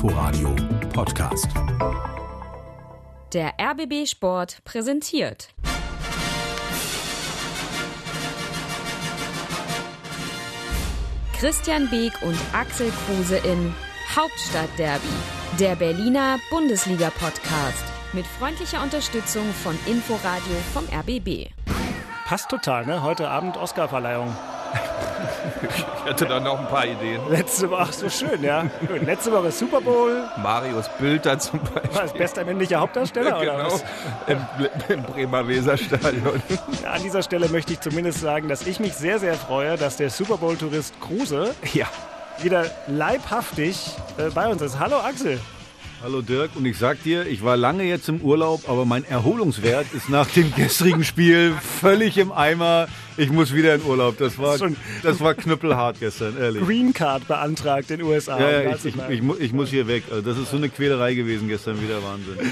Inforadio Podcast. Der RBB Sport präsentiert. Christian Beek und Axel Kruse in Hauptstadtderby, der Berliner Bundesliga-Podcast mit freundlicher Unterstützung von Inforadio vom RBB. Passt total, ne? Heute Abend Oscarverleihung. Ich hatte da noch ein paar Ideen. Letzte Woche, ach so schön, ja. Letzte Woche Super Bowl. Marius Bülter zum War das Beispiel. bester männlicher Hauptdarsteller oder genau, was? im, im Bremer Weserstadion. Ja, an dieser Stelle möchte ich zumindest sagen, dass ich mich sehr, sehr freue, dass der Super Bowl-Tourist Kruse Ja, wieder leibhaftig äh, bei uns ist. Hallo Axel. Hallo Dirk und ich sag dir, ich war lange jetzt im Urlaub, aber mein Erholungswert ist nach dem gestrigen Spiel völlig im Eimer. Ich muss wieder in Urlaub. Das war, das war knüppelhart gestern, ehrlich. Green Card beantragt in den USA. Ja, ja, ich, ich, ich, ich muss hier weg. Also das ist so eine Quälerei gewesen gestern, wieder Wahnsinn. Also,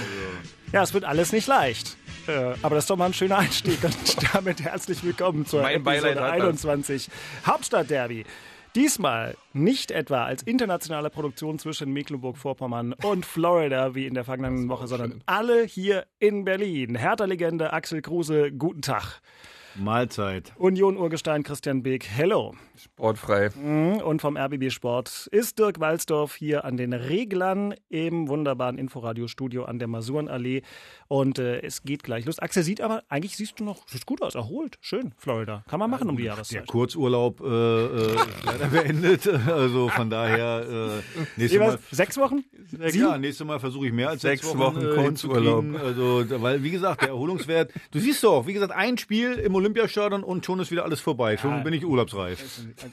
ja, es wird alles nicht leicht. Äh, aber das ist doch mal ein schöner Einstieg. Und damit herzlich willkommen zur Mein Episode hat das. 21 Hauptstadtderby. Diesmal nicht etwa als internationale Produktion zwischen Mecklenburg-Vorpommern und Florida wie in der vergangenen Woche, sondern alle hier in Berlin. Hertha-Legende Axel Kruse, guten Tag. Mahlzeit. Union-Urgestein Christian Beek, hello. sportfrei. Und vom RBB Sport ist Dirk Walzdorf hier an den Reglern im wunderbaren Inforadio-Studio an der Masurenallee. Und äh, es geht gleich los. Axel sieht aber, eigentlich siehst du noch, sieht gut aus, erholt. Schön, Florida. Kann man machen um die Der Jahreszeit. Kurzurlaub äh, äh, ist leider beendet. Also von daher äh, nächstes Jeweils Mal. sechs Wochen? Ja, klar, nächstes Mal versuche ich mehr als sechs, Sechs Wochen, Wochen äh, Kurzurlaub. Also, weil, wie gesagt, der Erholungswert, du siehst doch, wie gesagt, ein Spiel im Olympiastadion und schon ist wieder alles vorbei. Schon bin ich urlaubsreif.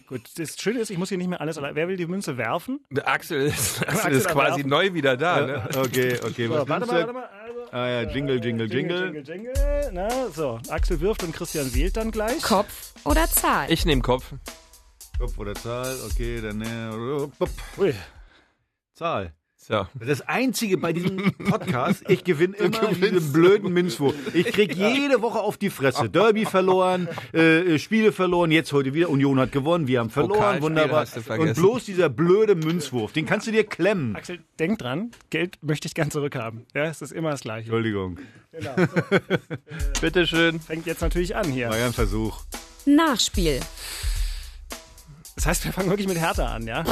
Gut, das Schöne ist, ich muss hier nicht mehr alles allein. Wer will die Münze werfen? Der Axel ist, Axel Axel ist quasi aber- neu wieder da. Ne? Okay, okay, So, was warte mal, warte mal. Also, Ah ja, Jingle, Jingle, Jingle. Jingle, Jingle. Na, so, Axel wirft und Christian wählt dann gleich. Kopf oder Zahl? Ich nehme Kopf. Kopf oder Zahl, okay, dann äh. Ui. Zahl. So. Das Einzige bei diesem Podcast, ich gewinne immer diesen blöden Minzwurf. Ich krieg jede Woche auf die Fresse. Derby verloren, äh, Spiele verloren, jetzt heute wieder. Union hat gewonnen, wir haben verloren, wunderbar. Und bloß dieser blöde Münzwurf, den kannst du dir klemmen. Axel, denk dran, Geld möchte ich gern zurückhaben. Ja, es ist immer das Gleiche. Entschuldigung, Genau. So, Bitteschön. fängt jetzt natürlich an hier. war ja ein Versuch. Nachspiel. Das heißt, wir fangen wirklich mit Hertha an, ja?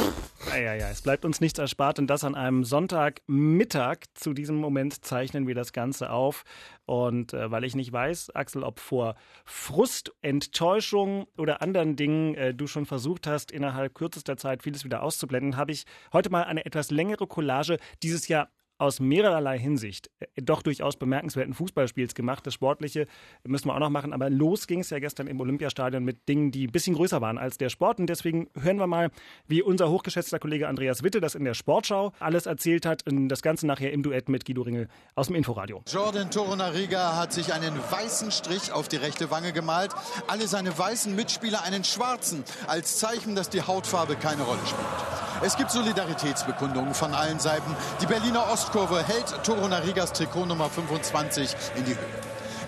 Ja, ja, ja. Es bleibt uns nichts erspart und das an einem Sonntagmittag. Zu diesem Moment zeichnen wir das Ganze auf. Und äh, weil ich nicht weiß, Axel, ob vor Frust, Enttäuschung oder anderen Dingen äh, du schon versucht hast, innerhalb kürzester Zeit vieles wieder auszublenden, habe ich heute mal eine etwas längere Collage dieses Jahr aus mehrerlei Hinsicht äh, doch durchaus bemerkenswerten Fußballspiels gemacht. Das Sportliche müssen wir auch noch machen, aber los ging es ja gestern im Olympiastadion mit Dingen, die ein bisschen größer waren als der Sport. Und deswegen hören wir mal, wie unser hochgeschätzter Kollege Andreas Witte das in der Sportschau alles erzählt hat. Und das Ganze nachher im Duett mit Guido Ringel aus dem Inforadio. Jordan Torunariga hat sich einen weißen Strich auf die rechte Wange gemalt, alle seine weißen Mitspieler einen schwarzen, als Zeichen, dass die Hautfarbe keine Rolle spielt. Es gibt Solidaritätsbekundungen von allen Seiten. Die Berliner Ostkurve hält Torunarigas Trikot Nummer 25 in die Höhe.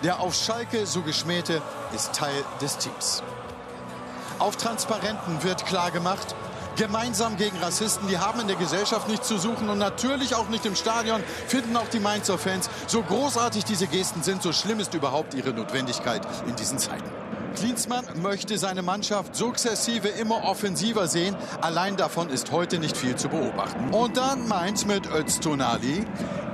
Der auf Schalke so geschmähte ist Teil des Teams. Auf Transparenten wird klar gemacht, gemeinsam gegen Rassisten, die haben in der Gesellschaft nichts zu suchen und natürlich auch nicht im Stadion, finden auch die Mainzer Fans. So großartig diese Gesten sind, so schlimm ist überhaupt ihre Notwendigkeit in diesen Zeiten. Klinsmann möchte seine Mannschaft sukzessive immer offensiver sehen. Allein davon ist heute nicht viel zu beobachten. Und dann Mainz mit Öztunali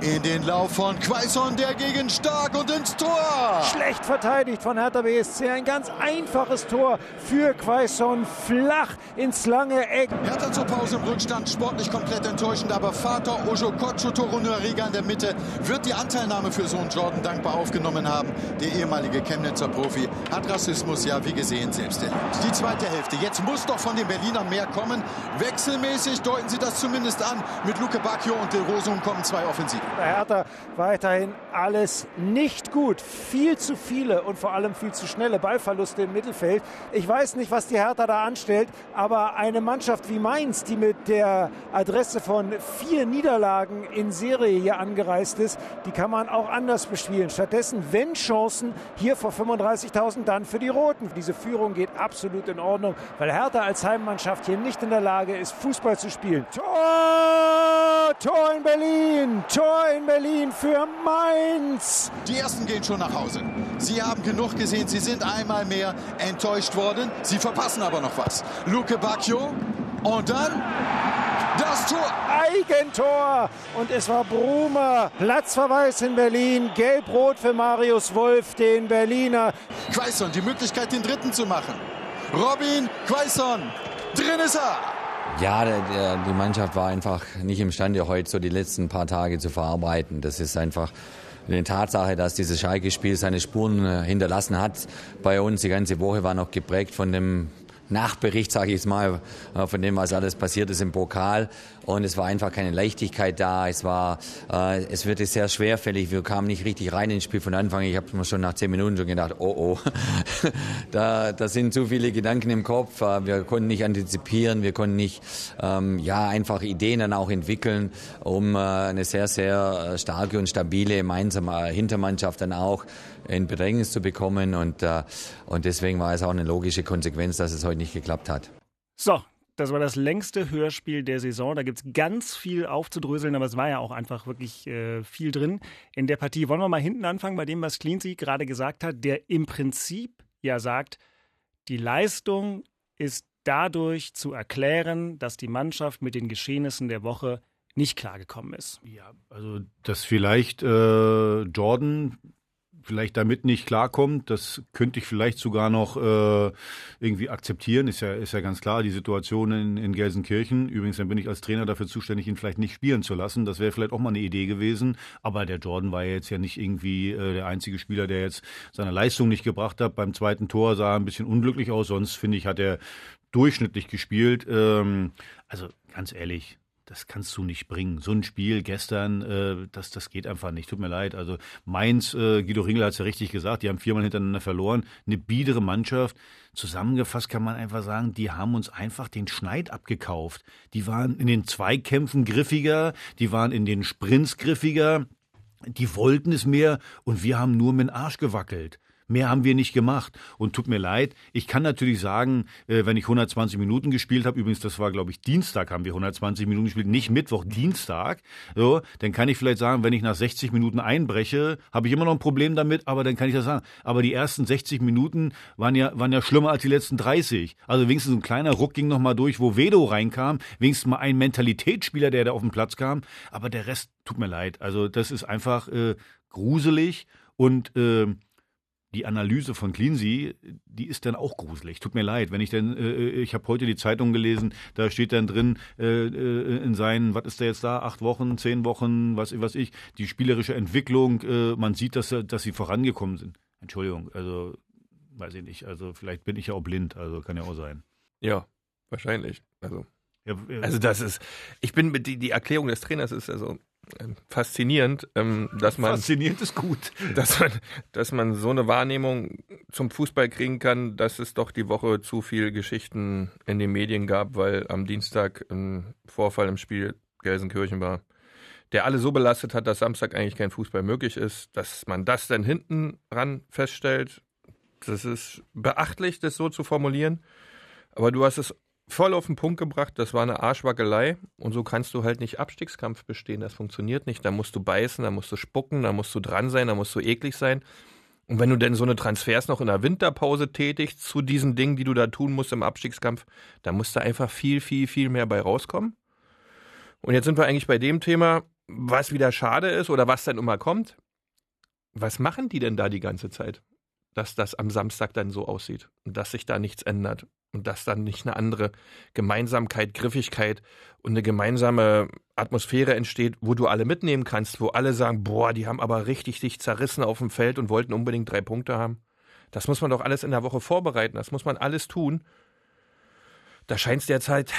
in den Lauf von Quaison, der gegen Stark und ins Tor. Schlecht verteidigt von Hertha BSC. Ein ganz einfaches Tor für Quaison. Flach ins lange Eck. Hertha zur Pause im Rückstand, sportlich komplett enttäuschend, aber Vater Ojokocho Torunariga in der Mitte wird die Anteilnahme für Sohn Jordan dankbar aufgenommen haben. Der ehemalige Chemnitzer Profi hat Rassismus ja wie gesehen selbst erlebt. Die zweite Hälfte, jetzt muss doch von den Berlinern mehr kommen. Wechselmäßig deuten sie das zumindest an. Mit Luke Bacchio und Del Rosum kommen zwei Offensiven. Bei Hertha weiterhin alles nicht gut. Viel zu viele und vor allem viel zu schnelle Ballverluste im Mittelfeld. Ich weiß nicht, was die Hertha da anstellt, aber eine Mannschaft wie Mainz, die mit der Adresse von vier Niederlagen in Serie hier angereist ist, die kann man auch anders bespielen. Stattdessen, wenn Chancen, hier vor 35.000, dann für die Roten. Diese Führung geht absolut in Ordnung, weil Hertha als Heimmannschaft hier nicht in der Lage ist, Fußball zu spielen. Tor! Tor in Berlin, Tor in Berlin für Mainz. Die ersten gehen schon nach Hause. Sie haben genug gesehen, sie sind einmal mehr enttäuscht worden. Sie verpassen aber noch was. Luke Bacchio und dann das Tor. Eigentor. Und es war Brumer. Platzverweis in Berlin. Gelb-Rot für Marius Wolf, den Berliner. Quaison, die Möglichkeit, den dritten zu machen. Robin Quaison, drin ist er. Ja, der, der, die Mannschaft war einfach nicht imstande, heute so die letzten paar Tage zu verarbeiten. Das ist einfach eine Tatsache, dass dieses Schalke-Spiel seine Spuren äh, hinterlassen hat bei uns. Die ganze Woche war noch geprägt von dem Nachbericht, sage ich jetzt mal, äh, von dem, was alles passiert ist im Pokal. Und es war einfach keine Leichtigkeit da. Es war, äh, es wird sehr schwerfällig. Wir kamen nicht richtig rein ins Spiel von Anfang. Ich habe mir schon nach zehn Minuten schon gedacht, oh oh, da, da sind zu viele Gedanken im Kopf. Äh, wir konnten nicht antizipieren, wir konnten nicht, ähm, ja, einfach Ideen dann auch entwickeln, um äh, eine sehr, sehr äh, starke und stabile gemeinsame Hintermannschaft dann auch in Bedrängnis zu bekommen. Und, äh, und deswegen war es auch eine logische Konsequenz, dass es heute nicht geklappt hat. So, das war das längste Hörspiel der Saison. Da gibt es ganz viel aufzudröseln, aber es war ja auch einfach wirklich äh, viel drin in der Partie. Wollen wir mal hinten anfangen bei dem, was Cleansey gerade gesagt hat, der im Prinzip ja sagt, die Leistung ist dadurch zu erklären, dass die Mannschaft mit den Geschehnissen der Woche nicht klargekommen ist. Ja, also dass vielleicht äh, Jordan vielleicht damit nicht klarkommt, das könnte ich vielleicht sogar noch äh, irgendwie akzeptieren. Ist ja, ist ja ganz klar, die Situation in, in Gelsenkirchen. Übrigens, dann bin ich als Trainer dafür zuständig, ihn vielleicht nicht spielen zu lassen. Das wäre vielleicht auch mal eine Idee gewesen. Aber der Jordan war ja jetzt ja nicht irgendwie äh, der einzige Spieler, der jetzt seine Leistung nicht gebracht hat. Beim zweiten Tor sah er ein bisschen unglücklich aus. Sonst, finde ich, hat er durchschnittlich gespielt. Ähm, also ganz ehrlich, das kannst du nicht bringen. So ein Spiel gestern, äh, das, das geht einfach nicht. Tut mir leid. Also Mainz, äh, Guido Ringel hat es ja richtig gesagt, die haben viermal hintereinander verloren. Eine biedere Mannschaft. Zusammengefasst kann man einfach sagen, die haben uns einfach den Schneid abgekauft. Die waren in den Zweikämpfen griffiger, die waren in den Sprints griffiger, die wollten es mehr und wir haben nur mit dem Arsch gewackelt. Mehr haben wir nicht gemacht. Und tut mir leid, ich kann natürlich sagen, äh, wenn ich 120 Minuten gespielt habe, übrigens, das war, glaube ich, Dienstag haben wir 120 Minuten gespielt, nicht Mittwoch, Dienstag, so, dann kann ich vielleicht sagen, wenn ich nach 60 Minuten einbreche, habe ich immer noch ein Problem damit, aber dann kann ich das sagen. Aber die ersten 60 Minuten waren ja, waren ja schlimmer als die letzten 30. Also wenigstens ein kleiner Ruck ging noch mal durch, wo Vedo reinkam, wenigstens mal ein Mentalitätsspieler, der da auf den Platz kam, aber der Rest tut mir leid. Also das ist einfach äh, gruselig und äh, die Analyse von Cleansey, die ist dann auch gruselig. Tut mir leid, wenn ich denn, äh, ich habe heute die Zeitung gelesen, da steht dann drin äh, äh, in seinen, was ist da jetzt da, acht Wochen, zehn Wochen, was, was ich, die spielerische Entwicklung, äh, man sieht, dass, dass sie vorangekommen sind. Entschuldigung, also weiß ich nicht, also vielleicht bin ich ja auch blind, also kann ja auch sein. Ja, wahrscheinlich. Also, ja, also das ist, ich bin die, die Erklärung des Trainers ist also faszinierend, ähm, dass man faszinierend ist gut, dass man, dass man so eine Wahrnehmung zum Fußball kriegen kann, dass es doch die Woche zu viel Geschichten in den Medien gab, weil am Dienstag ein Vorfall im Spiel Gelsenkirchen war, der alle so belastet hat, dass Samstag eigentlich kein Fußball möglich ist, dass man das dann hinten ran feststellt. Das ist beachtlich, das so zu formulieren. Aber du hast es voll auf den Punkt gebracht, das war eine Arschwackelei und so kannst du halt nicht Abstiegskampf bestehen, das funktioniert nicht, da musst du beißen, da musst du spucken, da musst du dran sein, da musst du eklig sein. Und wenn du denn so eine Transfers noch in der Winterpause tätigst zu diesen Dingen, die du da tun musst im Abstiegskampf, da musst du einfach viel, viel, viel mehr bei rauskommen. Und jetzt sind wir eigentlich bei dem Thema, was wieder schade ist oder was dann immer kommt. Was machen die denn da die ganze Zeit? Dass das am Samstag dann so aussieht und dass sich da nichts ändert und dass dann nicht eine andere Gemeinsamkeit, Griffigkeit und eine gemeinsame Atmosphäre entsteht, wo du alle mitnehmen kannst, wo alle sagen, boah, die haben aber richtig dich zerrissen auf dem Feld und wollten unbedingt drei Punkte haben. Das muss man doch alles in der Woche vorbereiten, das muss man alles tun da scheint es derzeit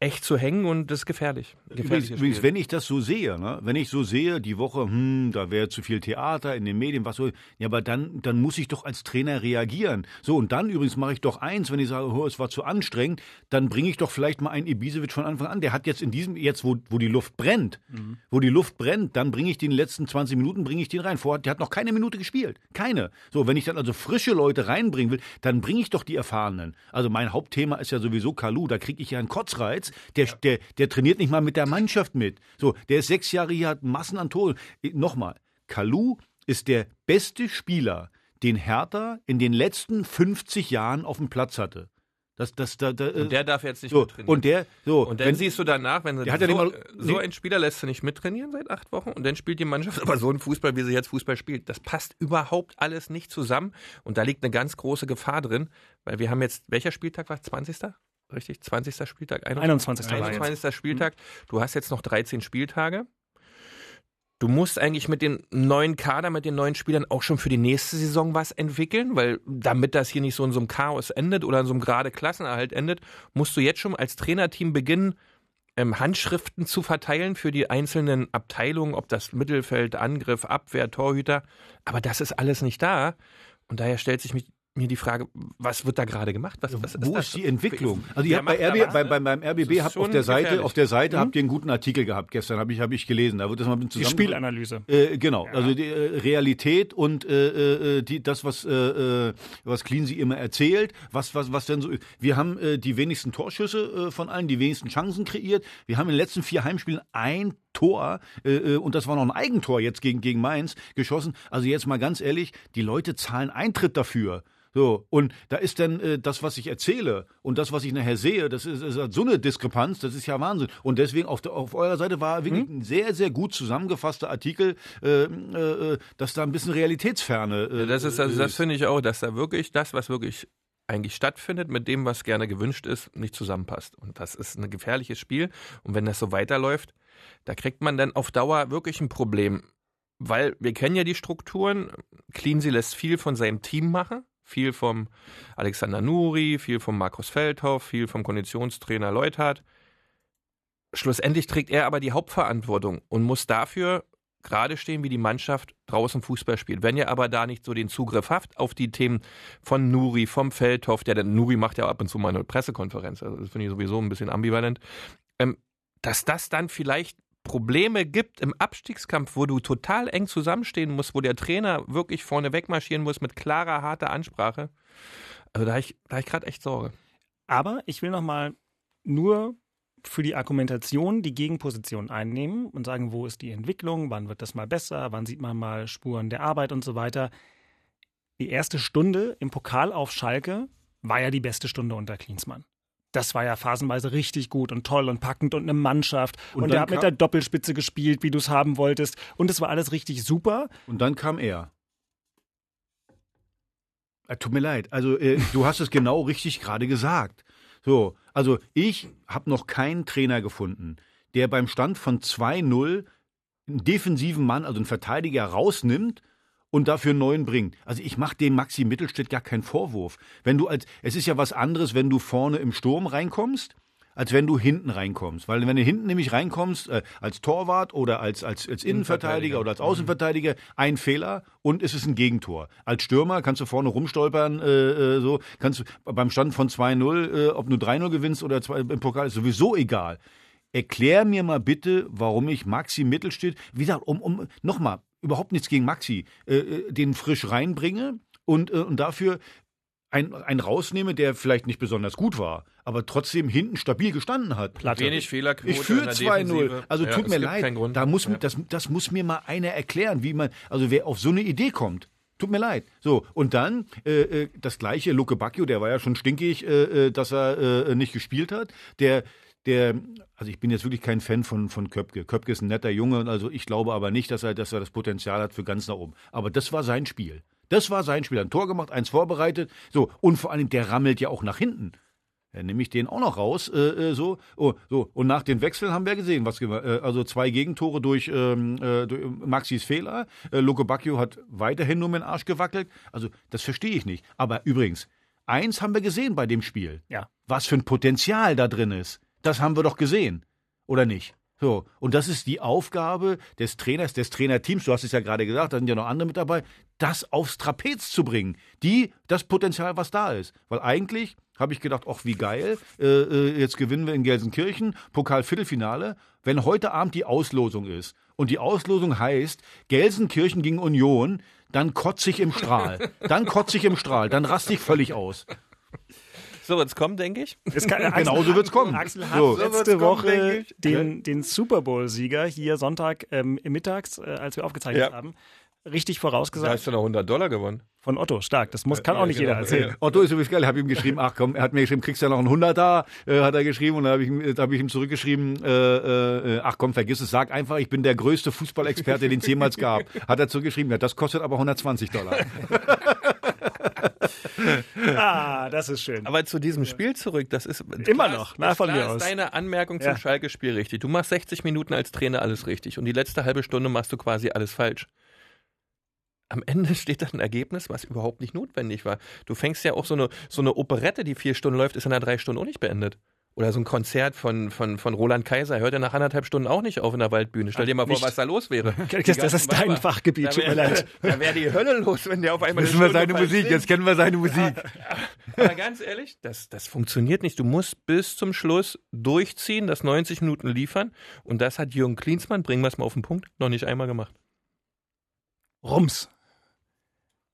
echt zu hängen und das ist gefährlich. Übrigens, übrigens, wenn ich das so sehe, ne? wenn ich so sehe, die Woche, hm, da wäre zu viel Theater in den Medien, was so, ja, aber dann, dann muss ich doch als Trainer reagieren. So, und dann übrigens mache ich doch eins, wenn ich sage, oh, es war zu anstrengend, dann bringe ich doch vielleicht mal einen Ibisevic von Anfang an. Der hat jetzt in diesem, jetzt wo, wo die Luft brennt, mhm. wo die Luft brennt, dann bringe ich den letzten 20 Minuten, bringe ich den rein. Vorher, der hat noch keine Minute gespielt. Keine. So, wenn ich dann also frische Leute reinbringen will, dann bringe ich doch die Erfahrenen. Also mein Hauptthema ist ja sowieso Kalu, da kriege ich ja einen Kotzreiz. Der, der, der trainiert nicht mal mit der Mannschaft mit. So, der ist sechs Jahre hier, hat Massen an Toren. Nochmal, Kalu ist der beste Spieler, den Hertha in den letzten 50 Jahren auf dem Platz hatte. Das, das, da, da, Und der darf jetzt nicht so, mittrainieren. und der, so, Und dann wenn- siehst du danach, wenn du ja so, mal- so nee. ein Spieler lässt du nicht mittrainieren seit acht Wochen und dann spielt die Mannschaft aber so einen Fußball, wie sie jetzt Fußball spielt. Das passt überhaupt alles nicht zusammen und da liegt eine ganz große Gefahr drin, weil wir haben jetzt, welcher Spieltag war 20. Richtig? 20. Spieltag? 21. war jetzt. 21. Spieltag. Du hast jetzt noch 13 Spieltage. Du musst eigentlich mit dem neuen Kader, mit den neuen Spielern auch schon für die nächste Saison was entwickeln, weil damit das hier nicht so in so einem Chaos endet oder in so einem gerade Klassenerhalt endet, musst du jetzt schon als Trainerteam beginnen, ähm, Handschriften zu verteilen für die einzelnen Abteilungen, ob das Mittelfeld, Angriff, Abwehr, Torhüter. Aber das ist alles nicht da. Und daher stellt sich mich, mir die Frage, was wird da gerade gemacht? Was, was Wo das? ist die Entwicklung? Also ihr habt bei, RB, bei, bei, beim Das RBB ist habt auf der Seite, gefährlich. auf der Seite Mhm. habt ihr einen guten Artikel gehabt gestern, habe ich, hab ich gelesen. Da wird das mal bisschen Die zusammen. Spielanalyse. Äh, genau, also die äh, Realität und äh, äh, die, das, was, äh, äh, was Cleansey immer erzählt, was, was, was denn so ist. Wir haben äh, die wenigsten Torschüsse äh, von allen, die wenigsten Chancen kreiert. Wir haben in den letzten vier Heimspielen ein Tor, äh, äh, und das war noch ein Eigentor jetzt gegen, gegen Mainz, geschossen. Also jetzt mal ganz ehrlich, die Leute zahlen Eintritt dafür. So, und da ist dann äh, das, was ich erzähle und das, was ich nachher sehe, das ist, ist so eine Diskrepanz, das ist ja Wahnsinn. Und deswegen auf, der, auf eurer Seite war wirklich ein sehr, sehr gut zusammengefasster Artikel, äh, äh, dass da ein bisschen Realitätsferne äh, Ja, das ist, das, das finde ich auch, dass da wirklich das, was wirklich eigentlich stattfindet, mit dem, was gerne gewünscht ist, nicht zusammenpasst. Und das ist ein gefährliches Spiel. Und wenn das so weiterläuft, da kriegt man dann auf Dauer wirklich ein Problem. Weil wir kennen ja die Strukturen. Cleansey lässt viel von seinem Team machen. Viel vom Alexander Nuri, viel vom Markus Feldhoff, viel vom Konditionstrainer Leuthardt. Schlussendlich trägt er aber die Hauptverantwortung und muss dafür gerade stehen, wie die Mannschaft draußen Fußball spielt. Wenn ihr aber da nicht so den Zugriff habt auf die Themen von Nuri, vom Feldhoff, der denn Nuri macht ja ab und zu mal eine Pressekonferenz, also das finde ich sowieso ein bisschen ambivalent, ähm, dass das dann vielleicht Probleme gibt im Abstiegskampf, wo du total eng zusammenstehen musst, wo der Trainer wirklich vorne wegmarschieren muss mit klarer, harter Ansprache. Also da habe ich, hab ich gerade echt Sorge. Aber ich will nochmal nur für die Argumentation die Gegenposition einnehmen und sagen, wo ist die Entwicklung, wann wird das mal besser, wann sieht man mal Spuren der Arbeit und so weiter. Die erste Stunde im Pokal auf Schalke war ja die beste Stunde unter Klinsmann. Das war ja phasenweise richtig gut und toll und packend und eine Mannschaft. Und Und, er hat mit der Doppelspitze gespielt, wie du es haben wolltest. Und es war alles richtig super. Und dann kam er. Äh, Tut mir leid. Also, äh, du hast es genau richtig gerade gesagt. So, also ich habe noch keinen Trainer gefunden, der beim Stand von 2-0 einen defensiven Mann, also einen Verteidiger, rausnimmt und dafür einen neuen bringt. Also ich mache dem Maxi Mittelstädt gar keinen Vorwurf. Wenn du als, es ist ja was anderes, wenn du vorne im Sturm reinkommst, als wenn du hinten reinkommst. Weil wenn du hinten nämlich reinkommst, äh, als Torwart oder als, als, als Innenverteidiger oder als Außenverteidiger, ein Fehler und es ist ein Gegentor. Als Stürmer kannst du vorne rumstolpern, äh, äh, so, kannst du beim Stand von 2-0, äh, ob du 3-0 gewinnst oder zwei, im Pokal, ist sowieso egal. Erklär mir mal bitte, warum ich Maxi Mittelstädt, wie gesagt, um, um nochmal, überhaupt nichts gegen Maxi, äh, äh, den frisch reinbringe und, äh, und dafür einen, einen rausnehme, der vielleicht nicht besonders gut war, aber trotzdem hinten stabil gestanden hat. Platte. Wenig Fehlerquote Ich führe in der 2-0. Defensive. Also Ja, tut mir leid. Da muss, Ja. das, das muss mir mal einer erklären, wie man, also wer auf so eine Idee kommt. Tut mir leid. So, und dann äh, äh, das gleiche, Luke Bacchio, der war ja schon stinkig, äh, äh, dass er äh, nicht gespielt hat. Der, der, also ich bin jetzt wirklich kein Fan von, von Köpke. Köpke ist ein netter Junge, also ich glaube aber nicht, dass er, dass er das Potenzial hat für ganz nach oben. Aber das war sein Spiel. Das war sein Spiel. Ein Tor gemacht, eins vorbereitet. So, und vor allem, der rammelt ja auch nach hinten. Dann nehme ich den auch noch raus, äh, äh, so, oh, so. Und nach den Wechseln haben wir gesehen, was, äh, also zwei Gegentore durch, ähm, äh, durch Maxis Fehler. Äh, Luke Bacchio hat weiterhin nur mit dem Arsch gewackelt. Also, das verstehe ich nicht. Aber übrigens, eins haben wir gesehen bei dem Spiel. Ja. Was für ein Potenzial da drin ist. Das haben wir doch gesehen. Oder nicht? So, und das ist die Aufgabe des Trainers, des Trainerteams, du hast es ja gerade gesagt, da sind ja noch andere mit dabei, das aufs Trapez zu bringen. Die, das Potenzial, was da ist. Weil eigentlich habe ich gedacht, ach wie geil, äh, äh, jetzt gewinnen wir in Gelsenkirchen, Pokal-Viertelfinale, wenn heute Abend die Auslosung ist. Und die Auslosung heißt, Gelsenkirchen gegen Union, dann kotze ich im Strahl. Dann kotze ich im Strahl, dann raste ich völlig aus. So wird's kommen, denke ich. Es kann, Genau so wird's kommen. Axel hat So. So letzte kommen, Woche ich. den, den Super Bowl-Sieger hier Sonntag ähm, mittags, äh, als wir aufgezeichnet Ja. haben, richtig Da vorausgesagt. hast du noch 100 Dollar gewonnen. Von Otto, stark. Das muss, kann auch nicht genau. jeder erzählen. Otto ist übrigens geil, ich habe ihm geschrieben, ach komm, er hat mir geschrieben, kriegst ja noch einen Hunderter, äh, hat er geschrieben und da habe ich, ihm- da hab ich ihm zurückgeschrieben, äh, äh, ach komm, vergiss es, sag einfach, ich bin der größte Fußballexperte, den es jemals gab. Hat er zurückgeschrieben, ja, das kostet aber 120 Dollar. Ah, das ist schön. Aber zu diesem Spiel zurück, das ist Immer klar noch, na, von mir aus. deine Anmerkung zum Ja. Schalke-Spiel richtig. Du machst 60 Minuten als Trainer alles richtig und die letzte halbe Stunde machst du quasi alles falsch. Am Ende steht dann ein Ergebnis, was überhaupt nicht notwendig war. Du fängst ja auch so eine, so eine Operette, die vier Stunden läuft, ist in einer drei Stunden auch nicht beendet. Oder so ein Konzert von, von, von Roland Kaiser hört ja nach anderthalb Stunden auch nicht auf in der Waldbühne. Stell dir mal vor, Nicht. was da los wäre. Das, das ist dein Fachgebiet, Da tut mir wäre leid. da wär die Hölle los, wenn der auf einmal wissen wir seine Musik, singt. jetzt kennen wir seine Musik. Aber ganz ehrlich, das, das funktioniert nicht. Du musst bis zum Schluss durchziehen, das 90 Minuten liefern. Und das hat Jürgen Klinsmann, bringen wir es mal auf den Punkt, noch nicht einmal gemacht. Rums.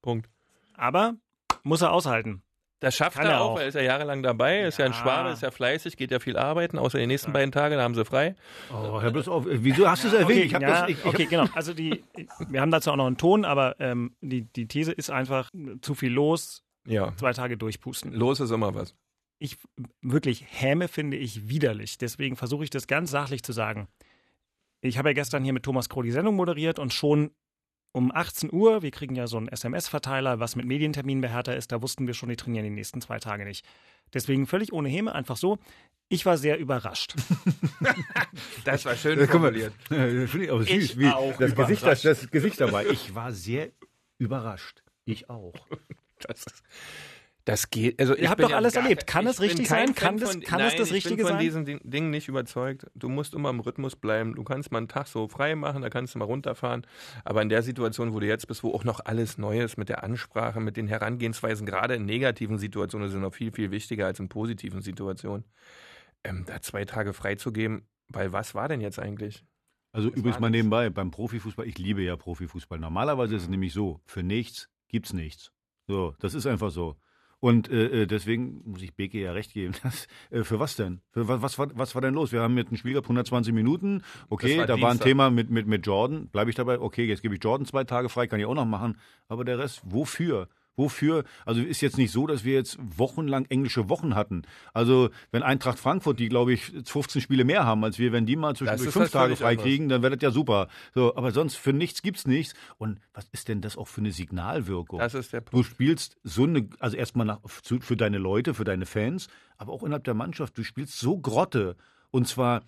Punkt. Aber muss er aushalten. Das schafft Kann er er auch, er ist ja jahrelang dabei, ist ja ein Ja. Schwabe, ist ja fleißig, geht ja viel arbeiten, außer die nächsten beiden Tage, da haben sie frei. Oh, hör bloß auf. Wieso hast du es erwähnt? Okay, ich hab ja, das, ich, ich okay genau. Also die, wir haben dazu auch noch einen Ton, aber ähm, die, die These ist einfach zu viel los, Ja. zwei Tage durchpusten. Los ist immer was. Ich wirklich Häme finde ich widerlich. Deswegen versuche ich das ganz sachlich zu sagen. Ich habe ja gestern hier mit Thomas Kroh die Sendung moderiert und schon um 18 Uhr, wir kriegen ja so einen SMS-Verteiler, was mit Medientermin bei Hertha ist, da wussten wir schon, die trainieren die nächsten zwei Tage nicht. Deswegen völlig ohne Häme, einfach so. Ich war sehr überrascht. Das war schön Äh, formuliert. äh, Finde ich aber süß, Ich wie auch das Gesicht, das, das Gesicht dabei. Ich war sehr überrascht. Ich auch. Das, ist- das geht. Also ich Ihr habt doch ja alles erlebt. Kann ich es richtig sein? Kann das- von- kann es nein, das Ich Richtige bin von sein? diesen Ding- Dingen nicht überzeugt. Du musst immer im Rhythmus bleiben. Du kannst mal einen Tag so frei machen, da kannst du mal runterfahren. Aber in der Situation, wo du jetzt bist, wo auch noch alles neu ist mit der Ansprache, mit den Herangehensweisen, gerade in negativen Situationen, sind noch viel, viel wichtiger als in positiven Situationen. Ähm, da zwei Tage freizugeben, weil was war denn jetzt eigentlich? Also Das übrigens mal nebenbei, beim Profifußball, ich liebe ja Profifußball. Normalerweise ist es nämlich so, für nichts gibt's nichts. So, das ist einfach so. Und äh, äh, deswegen muss ich Beke ja recht geben. Das, äh, für was denn? Für was, was, war, was war denn los? Wir haben mit einem Spiel gehabt, 120 Minuten. Okay, war da war ein Dienstag. Thema mit, mit, mit Jordan. Bleibe ich dabei? Okay, jetzt gebe ich Jordan zwei Tage frei, kann ich auch noch machen. Aber der Rest, wofür? Wofür? Also ist jetzt nicht so, dass wir jetzt wochenlang englische Wochen hatten. Also wenn Eintracht Frankfurt, die glaube ich 15 Spiele mehr haben als wir, wenn die mal zwischendurch fünf was Tage völlig frei anderes. kriegen, dann wäre das ja super. So, aber sonst für nichts gibt's nichts. Und was ist denn das auch für eine Signalwirkung? Das ist der Du spielst so eine, also erstmal nach, für deine Leute, für deine Fans, aber auch innerhalb der Mannschaft. Du spielst so Grotte. Und zwar,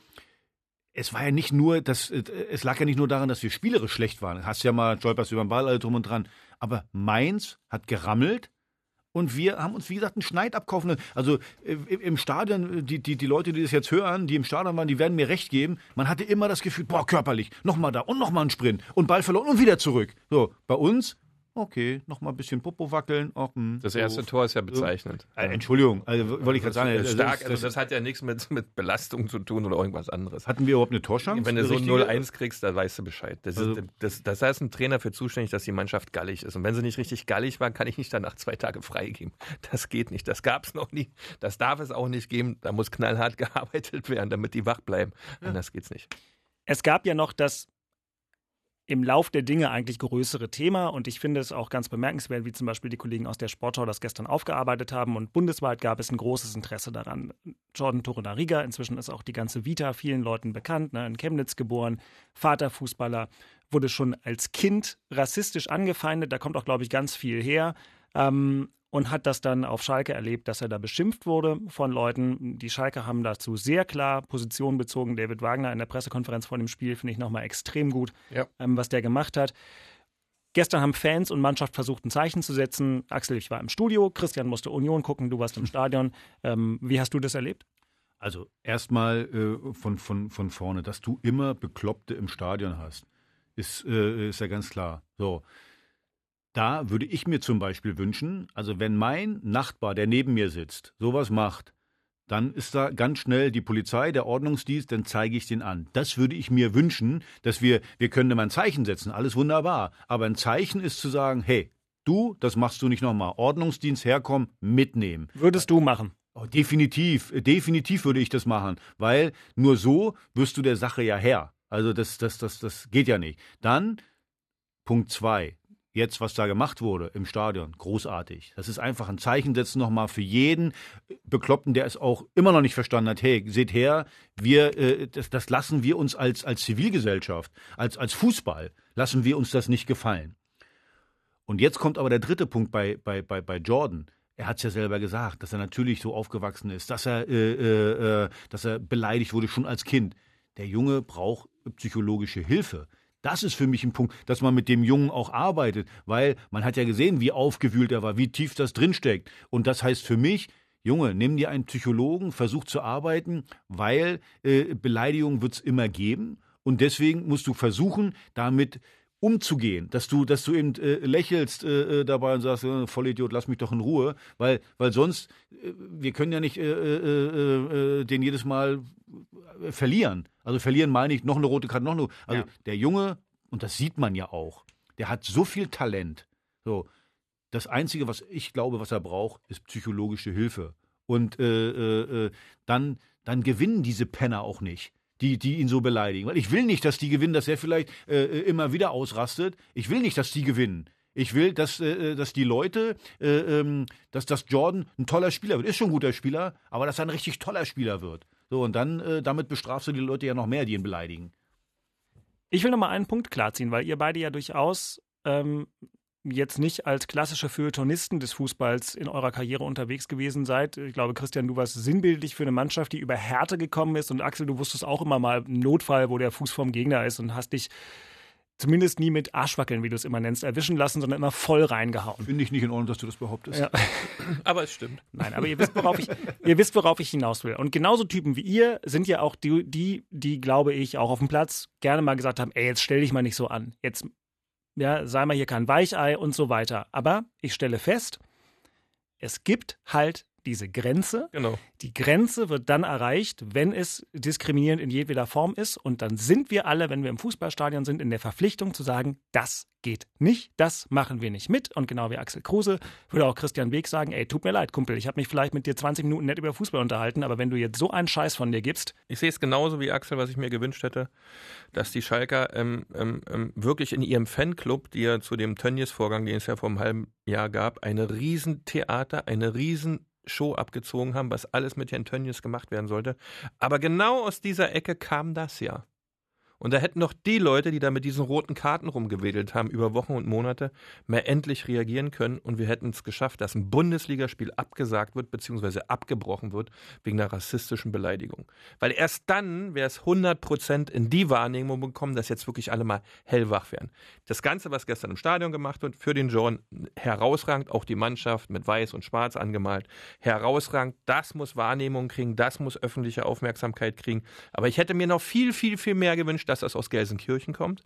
es war ja nicht nur, das, äh, es lag ja nicht nur daran, dass wir spielerisch schlecht waren. Hast ja mal stolperst über den Ball, alle drum und dran. Aber Mainz hat gerammelt. Und wir haben uns, wie gesagt, einen Schneid abkaufen. Also äh, im Stadion, äh, die, die, die Leute, die das jetzt hören, die im Stadion waren, die werden mir recht geben. Man hatte immer das Gefühl, boah, körperlich, nochmal da und nochmal ein Sprint und Ball verloren und wieder zurück. So, bei uns, okay, nochmal ein bisschen Popo wackeln. Oh, hm, Das so. erste Tor ist ja bezeichnend. Äh, Entschuldigung, also wollte ich gerade sagen, Das ist stark, das, also das hat ja nichts mit, mit Belastung zu tun oder irgendwas anderes. hatten wir überhaupt eine Torschance? Wenn du so richtige? 0-1 kriegst, dann weißt du Bescheid. Das Also- ist, das, das heißt ein Trainer für zuständig, dass die Mannschaft gallig ist. Und wenn sie nicht richtig gallig war, kann ich nicht danach zwei Tage freigeben. Das geht nicht. Das gab es noch nie. Das darf es auch nicht geben. Da muss knallhart gearbeitet werden, damit die wach bleiben. Anders geht's nicht. Es gab ja noch das im Lauf der Dinge eigentlich größere Thema und ich finde es auch ganz bemerkenswert, wie zum Beispiel die Kollegen aus der Sportschau das gestern aufgearbeitet haben und bundesweit gab es ein großes Interesse daran. Jordan Torunariga, inzwischen ist auch die ganze Vita vielen Leuten bekannt, ne, in Chemnitz geboren, Vaterfußballer, wurde schon als Kind rassistisch angefeindet, da kommt auch, glaube ich, ganz viel her. Ähm, und hat das dann auf Schalke erlebt, dass er da beschimpft wurde von Leuten. Die Schalke haben dazu sehr klar Position bezogen. David Wagner in der Pressekonferenz vor dem Spiel finde ich nochmal extrem gut, Ja. ähm, was der gemacht hat. Gestern haben Fans und Mannschaft versucht, ein Zeichen zu setzen. Axel, ich war im Studio, Christian musste Union gucken, du warst im Stadion. Ähm, wie hast du das erlebt? Also erstmal äh, von, von, von vorne, dass du immer Bekloppte im Stadion hast, ist, äh, ist ja ganz klar. So. Da würde ich mir zum Beispiel wünschen, also wenn mein Nachbar, der neben mir sitzt, sowas macht, dann ist da ganz schnell die Polizei, der Ordnungsdienst, dann zeige ich den an. Das würde ich mir wünschen, dass wir, wir können immer ein Zeichen setzen, alles wunderbar. Aber ein Zeichen ist zu sagen, hey, du, das machst du nicht nochmal. Ordnungsdienst herkommen, mitnehmen. Würdest du machen? Oh, definitiv, definitiv würde ich das machen, weil nur so wirst du der Sache ja Herr. Also das, das, das, das geht ja nicht. Dann Punkt zwei. Jetzt, was da gemacht wurde im Stadion, großartig. Das ist einfach ein Zeichen setzen nochmal für jeden Bekloppten, der es auch immer noch nicht verstanden hat. Hey, seht her, wir, äh, das, das lassen wir uns als, als Zivilgesellschaft, als, als Fußball, lassen wir uns das nicht gefallen. Und jetzt kommt aber der dritte Punkt bei, bei, bei, bei Jordan. Er hat es ja selber gesagt, dass er natürlich so aufgewachsen ist, dass er, äh, äh, äh, dass er beleidigt wurde schon als Kind. Der Junge braucht psychologische Hilfe. Das ist für mich ein Punkt, dass man mit dem Jungen auch arbeitet, weil man hat ja gesehen, wie aufgewühlt er war, wie tief das drinsteckt. Und das heißt für mich, Junge, nimm dir einen Psychologen, versuch zu arbeiten, weil äh, Beleidigung wird es immer geben. Und deswegen musst du versuchen, damit umzugehen, dass du, dass du eben äh, lächelst äh, äh dabei und sagst, äh, Vollidiot, lass mich doch in Ruhe, weil, weil sonst, äh, wir können ja nicht äh, den jedes Mal verlieren. Also verlieren meine ich noch eine rote Karte, noch eine. Also ja. der Junge, und das sieht man ja auch, der hat so viel Talent. So, das Einzige, was ich glaube, was er braucht, ist psychologische Hilfe. Und äh, äh, dann, dann gewinnen diese Penner auch nicht die, die ihn so beleidigen. Weil ich will nicht, dass die gewinnen, dass er vielleicht äh, äh, immer wieder ausrastet. Ich will nicht, dass die gewinnen. Ich will, dass, äh, äh, dass die Leute, äh, ähm, dass das Jordan ein toller Spieler wird. Ist schon ein guter Spieler, aber dass er ein richtig toller Spieler wird. So, und dann, äh, damit bestrafst du die Leute ja noch mehr, die ihn beleidigen. Ich will noch mal einen Punkt klarziehen, weil ihr beide ja durchaus ähm, jetzt nicht als klassische Feuilletonisten des Fußballs in eurer Karriere unterwegs gewesen seid. Ich glaube, Christian, du warst sinnbildlich für eine Mannschaft, die über Härte gekommen ist. Und Axel, du wusstest auch immer mal einen Notfall, wo der Fuß vom Gegner ist und hast dich zumindest nie mit Arschwackeln, wie du es immer nennst, erwischen lassen, sondern immer voll reingehauen. Finde ich nicht in Ordnung, dass du das behauptest. Ja. aber es stimmt. Nein, aber ihr wisst, worauf ich, ihr wisst, worauf ich hinaus will. Und genauso Typen wie ihr sind ja auch die, die, die, glaube ich, auch auf dem Platz gerne mal gesagt haben, ey, jetzt stell dich mal nicht so an. Jetzt ja, sei mal hier kein Weichei und so weiter. Aber ich stelle fest, es gibt halt diese Grenze. Genau. Die Grenze wird dann erreicht, wenn es diskriminierend in jedweder Form ist. Und dann sind wir alle, wenn wir im Fußballstadion sind, in der Verpflichtung zu sagen, das geht nicht, das machen wir nicht mit. Und genau wie Axel Kruse würde auch Christian Weg sagen, ey, tut mir leid, Kumpel, ich habe mich vielleicht mit dir 20 Minuten nett über Fußball unterhalten, aber wenn du jetzt so einen Scheiß von dir gibst. Ich sehe es genauso wie Axel, was ich mir gewünscht hätte, dass die Schalker ähm, ähm, ähm wirklich in ihrem Fanclub, die ja zu dem Tönnies-Vorgang, den es ja vor einem halben Jahr gab, eine Riesentheater, eine riesen Show abgezogen haben, was alles mit Herrn Tönnies gemacht werden sollte. Aber genau aus dieser Ecke kam das ja. Und da hätten doch die Leute, die da mit diesen roten Karten rumgewedelt haben über Wochen und Monate, mehr endlich reagieren können und wir hätten es geschafft, dass ein Bundesligaspiel abgesagt wird bzw. abgebrochen wird wegen einer rassistischen Beleidigung. Weil erst dann wäre es 100 Prozent in die Wahrnehmung bekommen, dass jetzt wirklich alle mal hellwach werden. Das Ganze, was gestern im Stadion gemacht wird, für den John herausragend, auch die Mannschaft mit weiß und schwarz angemalt, herausragend, das muss Wahrnehmung kriegen, das muss öffentliche Aufmerksamkeit kriegen. Aber ich hätte mir noch viel, viel, viel mehr gewünscht, dass das aus Gelsenkirchen kommt.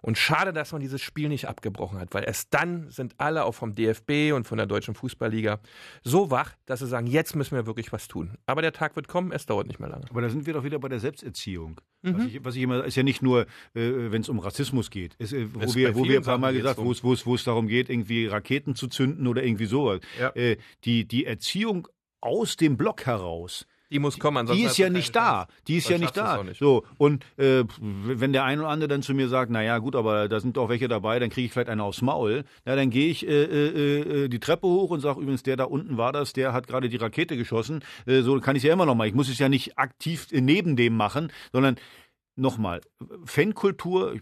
Und schade, dass man dieses Spiel nicht abgebrochen hat, weil erst dann sind alle auch vom DFB und von der Deutschen Fußballliga so wach, dass sie sagen, jetzt müssen wir wirklich was tun. Aber der Tag wird kommen, es dauert nicht mehr lange. Aber da sind wir doch wieder bei der Selbsterziehung. Mhm. Was, ich, was, ich, immer, ist ja nicht nur, äh, wenn es um Rassismus geht, ist, äh, wo, wir, wo wir ein paar Mal gesagt, es, wo es darum geht, irgendwie Raketen zu zünden oder irgendwie sowas. Ja. Äh, die, die Erziehung aus dem Block heraus, die muss kommen, Die ist ja nicht da. Die ist ja nicht da. Nicht. So, und äh, wenn der eine oder andere dann zu mir sagt, naja, gut, aber da sind doch welche dabei, dann kriege ich vielleicht eine aufs Maul. Na, dann gehe ich äh, äh, äh, die Treppe hoch und sage übrigens, der da unten war das, der hat gerade die Rakete geschossen. Äh, so kann ich es ja immer noch mal. Ich muss es ja nicht aktiv neben dem machen, sondern nochmal, Fankultur,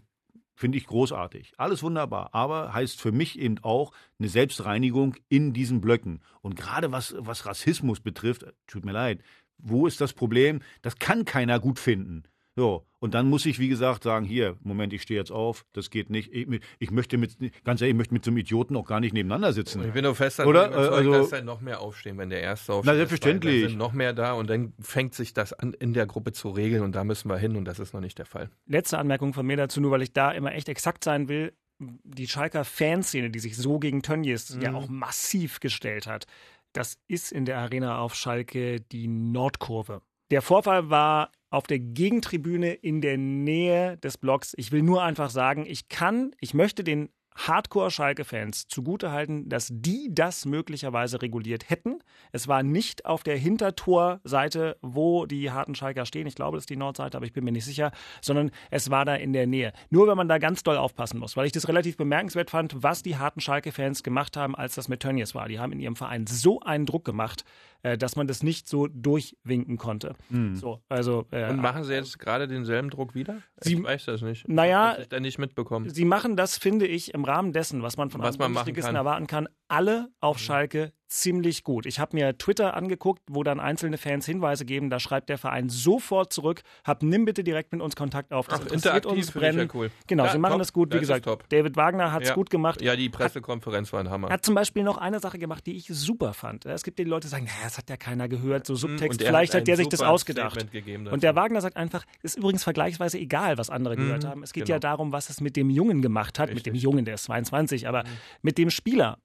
finde ich großartig. Alles wunderbar, aber heißt für mich eben auch eine Selbstreinigung in diesen Blöcken. Und gerade was, was Rassismus betrifft, tut mir leid, wo ist das Problem? Das kann keiner gut finden. So, und dann muss ich, wie gesagt, sagen, hier, Moment, ich stehe jetzt auf, das geht nicht. Ich, ich, möchte mit, ganz ehrlich, ich möchte mit so einem Idioten auch gar nicht nebeneinander sitzen. Ich bin nur fest Oder? Überzeugt, also, dass dann noch mehr aufstehen, wenn der Erste aufsteht. Na, selbstverständlich. sind noch mehr da und dann fängt sich das an, in der Gruppe zu regeln und da müssen wir hin und das ist noch nicht der Fall. Letzte Anmerkung von mir dazu, nur weil ich da immer echt exakt sein will. Die Schalker Fanszene, die sich so gegen Tönnies mhm. ja auch massiv gestellt hat, das ist in der Arena auf Schalke die Nordkurve. Der Vorfall war auf der Gegentribüne in der Nähe des Blocks. Ich will nur einfach sagen, ich kann, ich möchte den Hardcore-Schalke-Fans zugutehalten, dass die das möglicherweise reguliert hätten. Es war nicht auf der Hintertorseite, wo die harten Schalker stehen. Ich glaube, das ist die Nordseite, aber ich bin mir nicht sicher, sondern es war da in der Nähe. Nur wenn man da ganz doll aufpassen muss, weil ich das relativ bemerkenswert fand, was die harten Schalke-Fans gemacht haben, als das mit Tönnies war. Die haben in ihrem Verein so einen Druck gemacht, äh, dass man das nicht so durchwinken konnte. Mhm. So, also, äh, Und machen sie jetzt gerade denselben Druck wieder? Sie- ich weiß das nicht. Naja, das ist da nicht mitbekommen. Sie machen das, finde ich, im Rahmen dessen, was man von Was einem man Bundesligisten erwarten kann, alle auf Schalke ziemlich gut. Ich habe mir Twitter angeguckt, wo dann einzelne Fans Hinweise geben, da schreibt der Verein sofort zurück, hab nimm bitte direkt mit uns Kontakt auf. Das Ach, interessiert interaktiv uns brennen. ja cool. Genau, Ja, sie machen top. das gut. Wie ist gesagt. David Wagner hat es Ja. gut gemacht. Ja, die Pressekonferenz war ein Hammer. Er hat zum Beispiel noch eine Sache gemacht, die ich super fand. Es gibt ja die Leute, die sagen, naja, das hat ja keiner gehört, so Subtext, Mhm. Er vielleicht hat hat der sich das ausgedacht. Gegeben Und der. Wagner sagt einfach, ist übrigens vergleichsweise egal, was andere gehört haben. Es geht ja genau. darum, was es mit dem Jungen gemacht hat. Mit dem Richtig. Jungen, der ist 22, aber mit dem Spieler.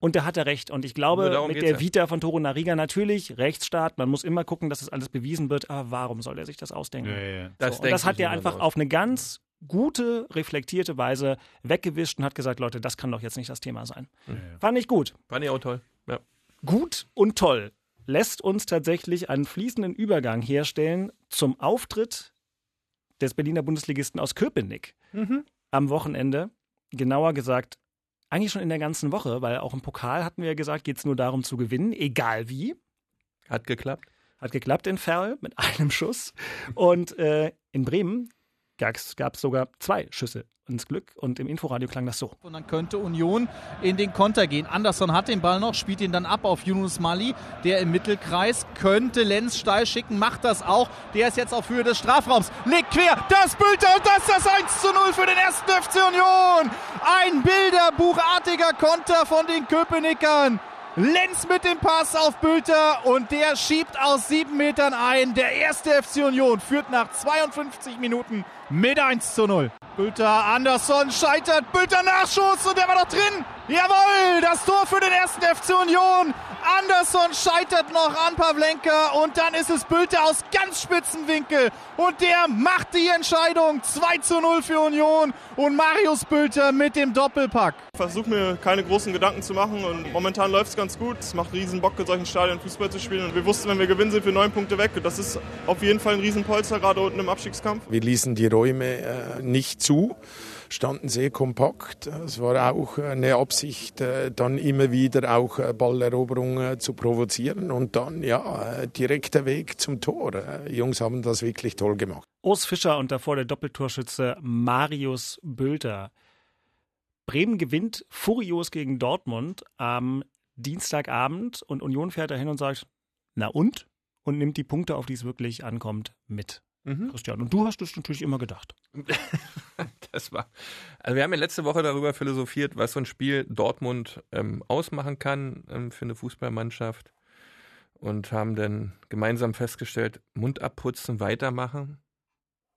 Und da hat er recht. Und ich glaube, Nur darum mit der ja. Vita von Toro Nariga natürlich, Rechtsstaat, man muss immer gucken, dass das alles bewiesen wird. Aber warum soll er sich das ausdenken? Ja, ja. Das so, das hat er einfach aus. auf eine ganz gute, reflektierte Weise weggewischt und hat gesagt, Leute, das kann doch jetzt nicht das Thema sein. Fand ich gut. Fand ich auch toll. Ja. Gut und toll lässt uns tatsächlich einen fließenden Übergang herstellen zum Auftritt des Berliner Bundesligisten aus Köpenick am Wochenende. Genauer gesagt, eigentlich schon in der ganzen Woche, weil auch im Pokal hatten wir ja gesagt, geht es nur darum zu gewinnen, egal wie. Hat geklappt. Hat geklappt in Ferl mit einem Schuss. Und äh, in Bremen gab es sogar zwei Schüsse ins Glück. Und im Inforadio klang das so. Und dann könnte Union in den Konter gehen. Anderson hat den Ball noch, spielt ihn dann ab auf Yunus Mali, der im Mittelkreis könnte Lenz steil schicken, macht das auch. Der ist jetzt auf Höhe des Strafraums, legt quer, das Bülter und das ist das 1 zu 0 für den ersten FC Union. Ein bilderbuchartiger Konter von den Köpenickern. Lenz mit dem Pass auf Bülter und der schiebt aus sieben Metern ein. Der erste FC Union führt nach 52 Minuten mit 1 zu 0. Bülter, Andersson scheitert, Bülter Nachschuss und der war doch drin. Jawohl, das Tor für den ersten FC Union. Andersson scheitert noch an Pavlenka und dann ist es Bülter aus ganz spitzen Winkel und der macht die Entscheidung. 2 zu 0 für Union und Marius Bülter mit dem Doppelpack. versuche mir keine großen Gedanken zu machen und momentan läuft es ganz gut. Es macht riesen Bock, in solchen Stadien Fußball zu spielen und wir wussten, wenn wir gewinnen, sind wir neun Punkte weg. Und das ist auf jeden Fall ein Riesenpolster, gerade unten im Abstiegskampf. Wir ließen die Räume äh, nicht zu, standen sehr kompakt. Es war auch eine Absicht, äh, dann immer wieder auch äh, Balleroberung äh, zu provozieren und dann ja direkter Weg zum Tor. Die Jungs haben das wirklich toll gemacht. Urs Fischer und davor der Doppeltorschütze Marius Bülter. Bremen gewinnt furios gegen Dortmund am Dienstagabend und Union fährt dahin und sagt, na und? Und nimmt die Punkte, auf die es wirklich ankommt, mit. Mhm. Christian, und du hast es natürlich immer gedacht. Das war. Also wir haben ja letzte Woche darüber philosophiert, was so ein Spiel Dortmund ähm, ausmachen kann ähm, für eine Fußballmannschaft. Und haben dann gemeinsam festgestellt, Mund abputzen, weitermachen.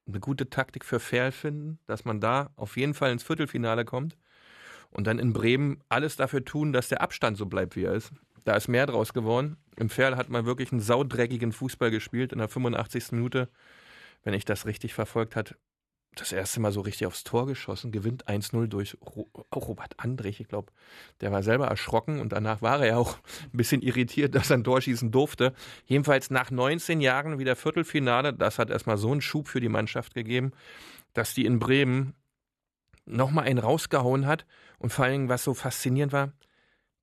Eine gute Taktik für Fair finden, dass man da auf jeden Fall ins Viertelfinale kommt. Und dann in Bremen alles dafür tun, dass der Abstand so bleibt, wie er ist. Da ist mehr draus geworden. Im Ferl hat man wirklich einen saudreckigen Fußball gespielt in der 85. Minute. Wenn ich das richtig verfolgt hat, das erste Mal so richtig aufs Tor geschossen, gewinnt 1-0 durch Robert Andrich, ich glaube. Der war selber erschrocken und danach war er ja auch ein bisschen irritiert, dass er ein Tor schießen durfte. Jedenfalls nach 19 Jahren wieder Viertelfinale, das hat erstmal so einen Schub für die Mannschaft gegeben, dass die in Bremen nochmal einen rausgehauen hat und vor Dingen, was so faszinierend war,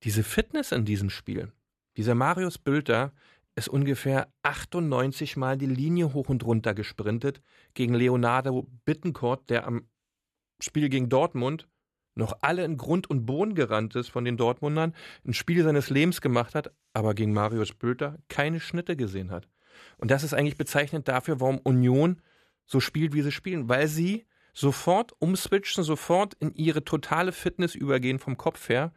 diese Fitness in diesem Spiel. Dieser Marius Bülter ist ungefähr 98 Mal die Linie hoch und runter gesprintet gegen Leonardo Bittencourt, der am Spiel gegen Dortmund noch alle in Grund und Boden gerannt ist von den Dortmundern, ein Spiel seines Lebens gemacht hat, aber gegen Marius Bülter keine Schnitte gesehen hat. Und das ist eigentlich bezeichnend dafür, warum Union so spielt, wie sie spielen, weil sie sofort umswitchen, sofort in ihre totale Fitness übergehen vom Kopf her.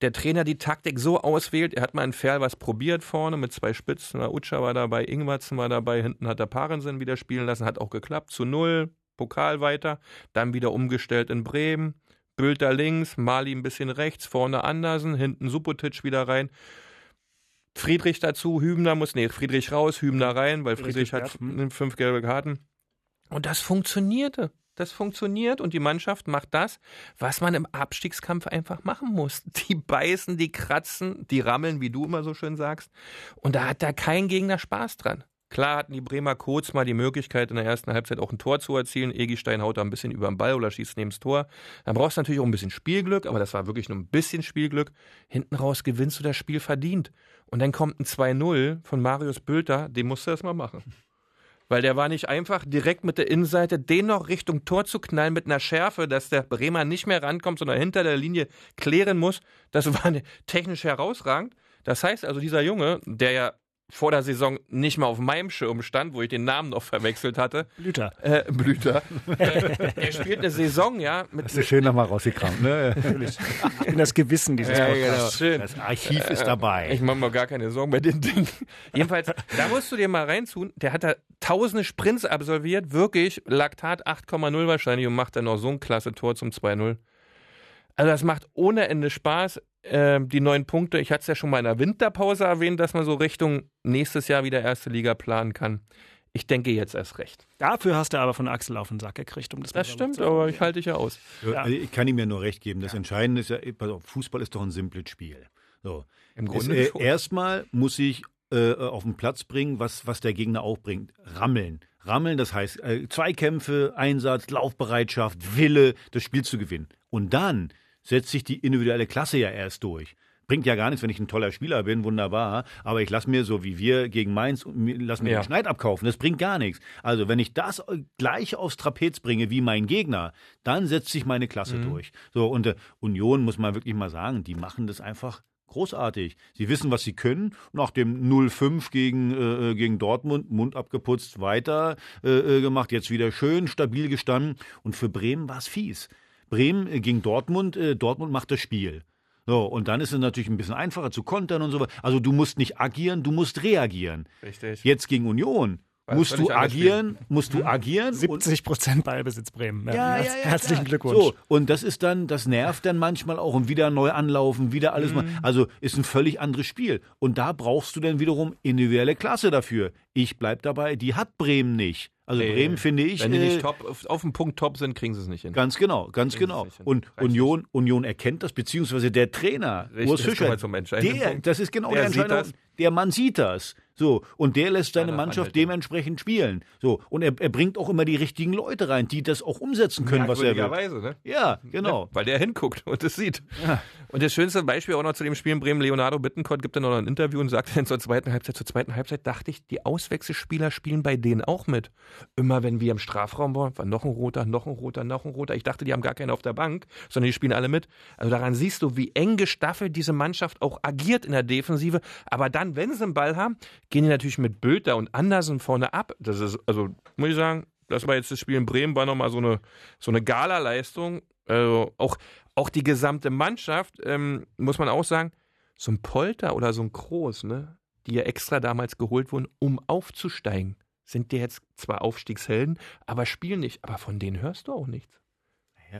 Der Trainer die Taktik so auswählt, er hat mal in Ferl was probiert vorne mit zwei Spitzen, Utscha war dabei, Ingwertsen war dabei, hinten hat er Parensen wieder spielen lassen, hat auch geklappt, zu null, Pokal weiter, dann wieder umgestellt in Bremen, Bülter links, Mali ein bisschen rechts, vorne Andersen, hinten Subotic wieder rein. Friedrich dazu, Hübner muss, nee, Friedrich raus, Hübner rein, weil Friedrich, Friedrich hat fünf gelbe Karten. Und das funktionierte. Das funktioniert und die Mannschaft macht das, was man im Abstiegskampf einfach machen muss. Die beißen, die kratzen, die rammeln, wie du immer so schön sagst. Und da hat da kein Gegner Spaß dran. Klar hatten die Bremer kurz mal die Möglichkeit, in der ersten Halbzeit auch ein Tor zu erzielen. Egistein haut da ein bisschen über den Ball oder schießt neben das Tor. Dann brauchst du natürlich auch ein bisschen Spielglück, aber das war wirklich nur ein bisschen Spielglück. Hinten raus gewinnst du das Spiel verdient. Und dann kommt ein 2-0 von Marius Bülter, den musst du erst mal machen. Weil der war nicht einfach direkt mit der Innenseite den noch Richtung Tor zu knallen mit einer Schärfe, dass der Bremer nicht mehr rankommt, sondern hinter der Linie klären muss. Das war technisch herausragend. Das heißt also, dieser Junge, der ja vor der Saison nicht mal auf meinem Schirm stand, wo ich den Namen noch verwechselt hatte. Blüter. Äh, Blüter. äh, er spielt eine Saison, ja. Mit das ist schön nochmal rausgekramt, ne? Natürlich. Ich bin das Gewissen dieses Ja, Podcasts. genau. Schön. Das Archiv ist dabei. Ich mache mir gar keine Sorgen bei den Dingen. Jedenfalls, da musst du dir mal reintun. Der hat da tausende Sprints absolviert, wirklich Laktat 8,0 wahrscheinlich und macht dann noch so ein klasse Tor zum 2-0. Also das macht ohne Ende Spaß. Ähm, die neun Punkte, ich hatte es ja schon mal in der Winterpause erwähnt, dass man so Richtung nächstes Jahr wieder erste Liga planen kann. Ich denke jetzt erst recht. Dafür hast du aber von Axel auf den Sack gekriegt. Um das Das stimmt, zu- aber ich halte dich ja aus. Ja. Also ich kann ihm ja nur recht geben. Das Entscheidende ist ja, pass auf, Fußball ist doch ein simples Spiel. So. Im Grunde äh, schon. erstmal muss ich äh, auf den Platz bringen, was, was der Gegner auch bringt. Rammeln. Rammeln, das heißt äh, Zweikämpfe, Einsatz, Laufbereitschaft, Wille, das Spiel zu gewinnen. Und dann setzt sich die individuelle Klasse ja erst durch. Bringt ja gar nichts, wenn ich ein toller Spieler bin, wunderbar. Aber ich lasse mir, so wie wir gegen Mainz, lass mir Ja. den Schneid abkaufen. Das bringt gar nichts. Also, wenn ich das gleich aufs Trapez bringe wie mein Gegner, dann setzt sich meine Klasse Mhm. durch. So, und äh, Union, muss man wirklich mal sagen, die machen das einfach großartig. Sie wissen, was sie können. Nach dem 0-5 gegen, äh, gegen Dortmund, Mund abgeputzt, weiter äh, äh, gemacht. Jetzt wieder schön stabil gestanden. Und für Bremen war es fies. Bremen äh, gegen Dortmund, äh, Dortmund macht das Spiel. So, und dann ist es natürlich ein bisschen einfacher zu kontern und so weiter. Also du musst nicht agieren, du musst reagieren. Richtig. Jetzt gegen Union War musst du agieren, musst du agieren. und- 70 Prozent Ballbesitz Bremen. ja, ja, ja, Herzlichen klar. Glückwunsch. So, und das ist dann, das nervt dann manchmal auch und wieder neu anlaufen, wieder alles mal. Mhm. Also ist ein völlig anderes Spiel. Und da brauchst du dann wiederum individuelle Klasse dafür. Ich bleib dabei, die hat Bremen nicht. Also Nee. Bremen finde ich. Wenn die äh, nicht top, auf, auf dem Punkt top sind, kriegen sie es nicht hin. Ganz genau, ganz Kriegen genau. Und Union, Union erkennt das, beziehungsweise der Trainer, Richtig, Urs Fischer, entscheidenden der, das ist genau Der der das. Der Mann sieht das. So, und der lässt seine Mannschaft ja. dementsprechend spielen. So, und er, er bringt auch immer die richtigen Leute rein, die das auch umsetzen können, was er will. Merkwürdigerweise, ne? Ja, genau. Ja, weil der hinguckt und es sieht. Und das schönste Beispiel auch noch zu dem Spiel in Bremen, Leonardo Bittencourt gibt dann noch ein Interview und sagt dann zur zweiten Halbzeit, zur zweiten Halbzeit dachte ich, die Auswechselspieler spielen bei denen auch mit. Immer wenn wir im Strafraum waren, war noch ein roter, noch ein roter, noch ein roter. Ich dachte, die haben gar keinen auf der Bank, sondern die spielen alle mit. Also daran siehst du, wie eng gestaffelt diese Mannschaft auch agiert in der Defensive. Aber dann, wenn sie einen Ball haben, gehen die natürlich mit Bülter und Andersen vorne ab. Das ist, also, muss ich sagen, das war jetzt das Spiel in Bremen, war nochmal so eine, so eine Gala-Leistung. Also auch, auch die gesamte Mannschaft, ähm, muss man auch sagen, so ein Polter oder so ein Kroos, ne, die ja extra damals geholt wurden, um aufzusteigen, sind die jetzt zwar Aufstiegshelden, aber spielen nicht. Aber von denen hörst du auch nichts.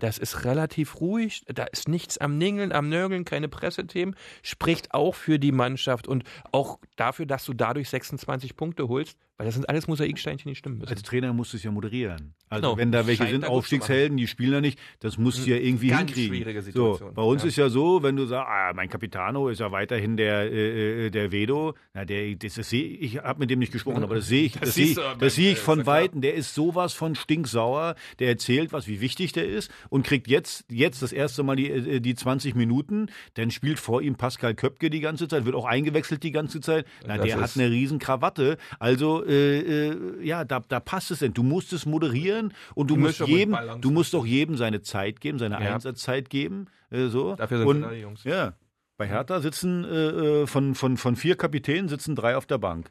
Das ist relativ ruhig, da ist nichts am Ningeln, am Nörgeln, keine Pressethemen, spricht auch für die Mannschaft und auch dafür, dass du dadurch 26 Punkte holst, weil das sind alles Mosaiksteinchen, die stimmen müssen. Als Trainer musst du es ja moderieren. Also Genau. wenn da welche Scheint sind, Aufstiegshelden, die spielen ja nicht, das musst du ja irgendwie Ganz hinkriegen. schwierige So, Situation. bei uns Ja. ist ja so, wenn du sagst, ah, mein Capitano ist ja weiterhin der, äh, äh, der Vedo, na, der, das, das sehe ich, ich habe mit dem nicht gesprochen, aber das sehe ich, Das das, sehe ich, das sehe ich von. Weitem, der ist sowas von stinksauer, der erzählt was, wie wichtig der ist und kriegt jetzt, jetzt das erste Mal die, äh, die 20 Minuten, dann spielt vor ihm Pascal Köpke die ganze Zeit, wird auch eingewechselt die ganze Zeit, na, Das der hat eine riesen Krawatte, also, äh, äh, ja, da, da passt es denn, du musst es moderieren und du Die musst jedem, du musst doch jedem seine Zeit geben, seine Ja. Einsatzzeit geben, äh, so. Dafür sind und, wir da, die Jungs. Ja. Bei Hertha sitzen äh, äh, von, von, von vier Kapitänen sitzen drei auf der Bank.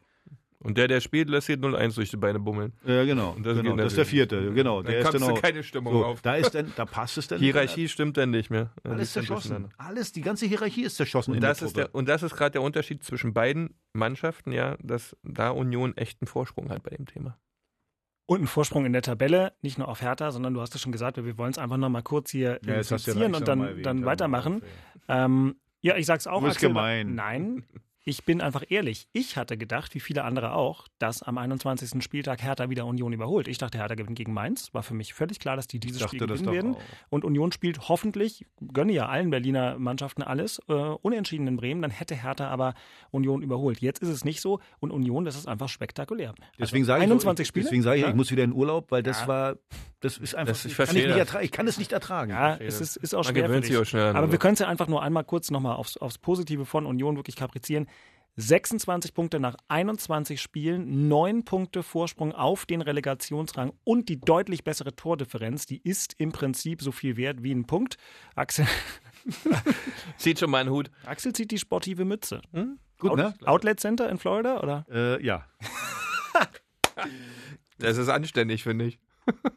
Und der, der spielt, lässt hier 0-1 durch die Beine bummeln. Ja, genau. Und das genau. Das ist der vierte. Genau. Dann Der ist dann auch, keine Stimmung so, auf. Da, ist dann, da passt es dann. Hierarchie stimmt dann nicht mehr. Alles zerschossen. Alles, die ganze Hierarchie ist zerschossen Und in das, der ist der, und das ist gerade der Unterschied zwischen beiden Mannschaften, ja, dass da Union echt einen Vorsprung hat bei dem Thema. Und ein Vorsprung in der Tabelle, nicht nur auf Hertha, sondern du hast es schon gesagt, wir wollen es einfach noch mal kurz hier Ja, gleich und dann, erwähnt, dann weitermachen. Ähm, ja, ich sag's auch. Du bist Axel, gemein. Nein. ich bin einfach ehrlich. Ich hatte gedacht, wie viele andere auch, dass am 21. Spieltag Hertha wieder Union überholt. Ich dachte, Hertha gewinnt gegen Mainz. War für mich völlig klar, dass die dieses dachte Spiel gewinnen werden. auch. Und Union spielt hoffentlich, gönne ja allen Berliner Mannschaften alles, äh, unentschieden in Bremen. Dann hätte Hertha aber Union überholt. Jetzt ist es nicht so. Und Union, das ist einfach spektakulär. Deswegen also sage ich, 21 ich, Spiele. deswegen sage ich, Ja. ich muss wieder in Urlaub, weil das Ja. war, das ist einfach, Das- ich kann ich, ertragen, ich kann es nicht ertragen. Ja, es ist, ist auch Man gewöhnt sich auch schnell an Aber wir können es ja einfach nur einmal kurz nochmal aufs, aufs Positive von Union wirklich kaprizieren. 26 Punkte nach 21 Spielen, 9 Punkte Vorsprung auf den Relegationsrang und die deutlich bessere Tordifferenz, die ist im Prinzip so viel wert wie ein Punkt. Axel, Zieht schon mal einen Hut. Axel zieht die sportive Mütze. Gut, Out, ne? Outlet Center in Florida, oder? Äh, ja. Das ist anständig, finde ich.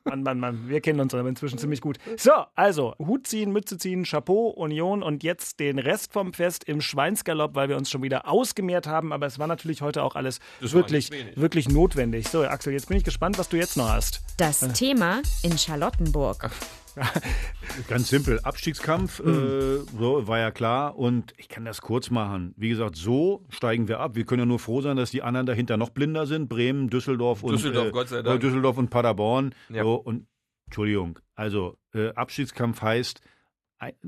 Mann, Mann, Mann, wir kennen uns aber inzwischen ziemlich gut. So, also Hut ziehen, Mütze ziehen, Chapeau, Union und jetzt den Rest vom Fest im Schweinsgalopp, weil wir uns schon wieder ausgemehrt haben. Aber es war natürlich heute auch alles Das wirklich, wirklich notwendig. So, Axel, jetzt bin ich gespannt, was du jetzt noch hast. Das Thema in Charlottenburg. Ganz simpel. Abstiegskampf, äh, so, war ja klar. Und ich kann das kurz machen. Wie gesagt, so steigen wir ab. Wir können ja nur froh sein, dass die anderen dahinter noch blinder sind. Bremen, Düsseldorf und Düsseldorf, äh, äh, Düsseldorf und Paderborn. Ja. So, und Entschuldigung, also äh, Abstiegskampf heißt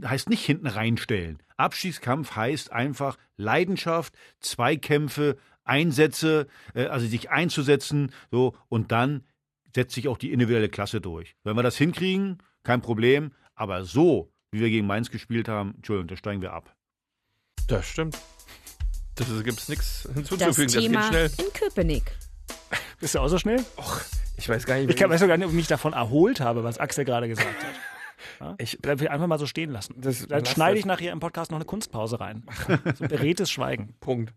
heißt nicht hinten reinstellen. Abstiegskampf heißt einfach Leidenschaft, Zweikämpfe, Einsätze, äh, also sich einzusetzen, so und dann setzt sich auch die individuelle Klasse durch. Wenn wir das hinkriegen, kein Problem, aber so, wie wir gegen Mainz gespielt haben, Entschuldigung, da steigen wir ab. Das stimmt. Das gibt es nichts Das hinzuzufügen. Das, Thema geht schnell. in Köpenick. Bist du auch so schnell? Ich weiß gar nicht, Ich kann, weiß sogar nicht, ob ich mich davon erholt habe, was Axel gerade gesagt hat. Ja? Ich- will einfach mal so stehen lassen. Das- lass schneide ich nachher im Podcast noch eine Kunstpause rein. So beredtes Schweigen. Punkt.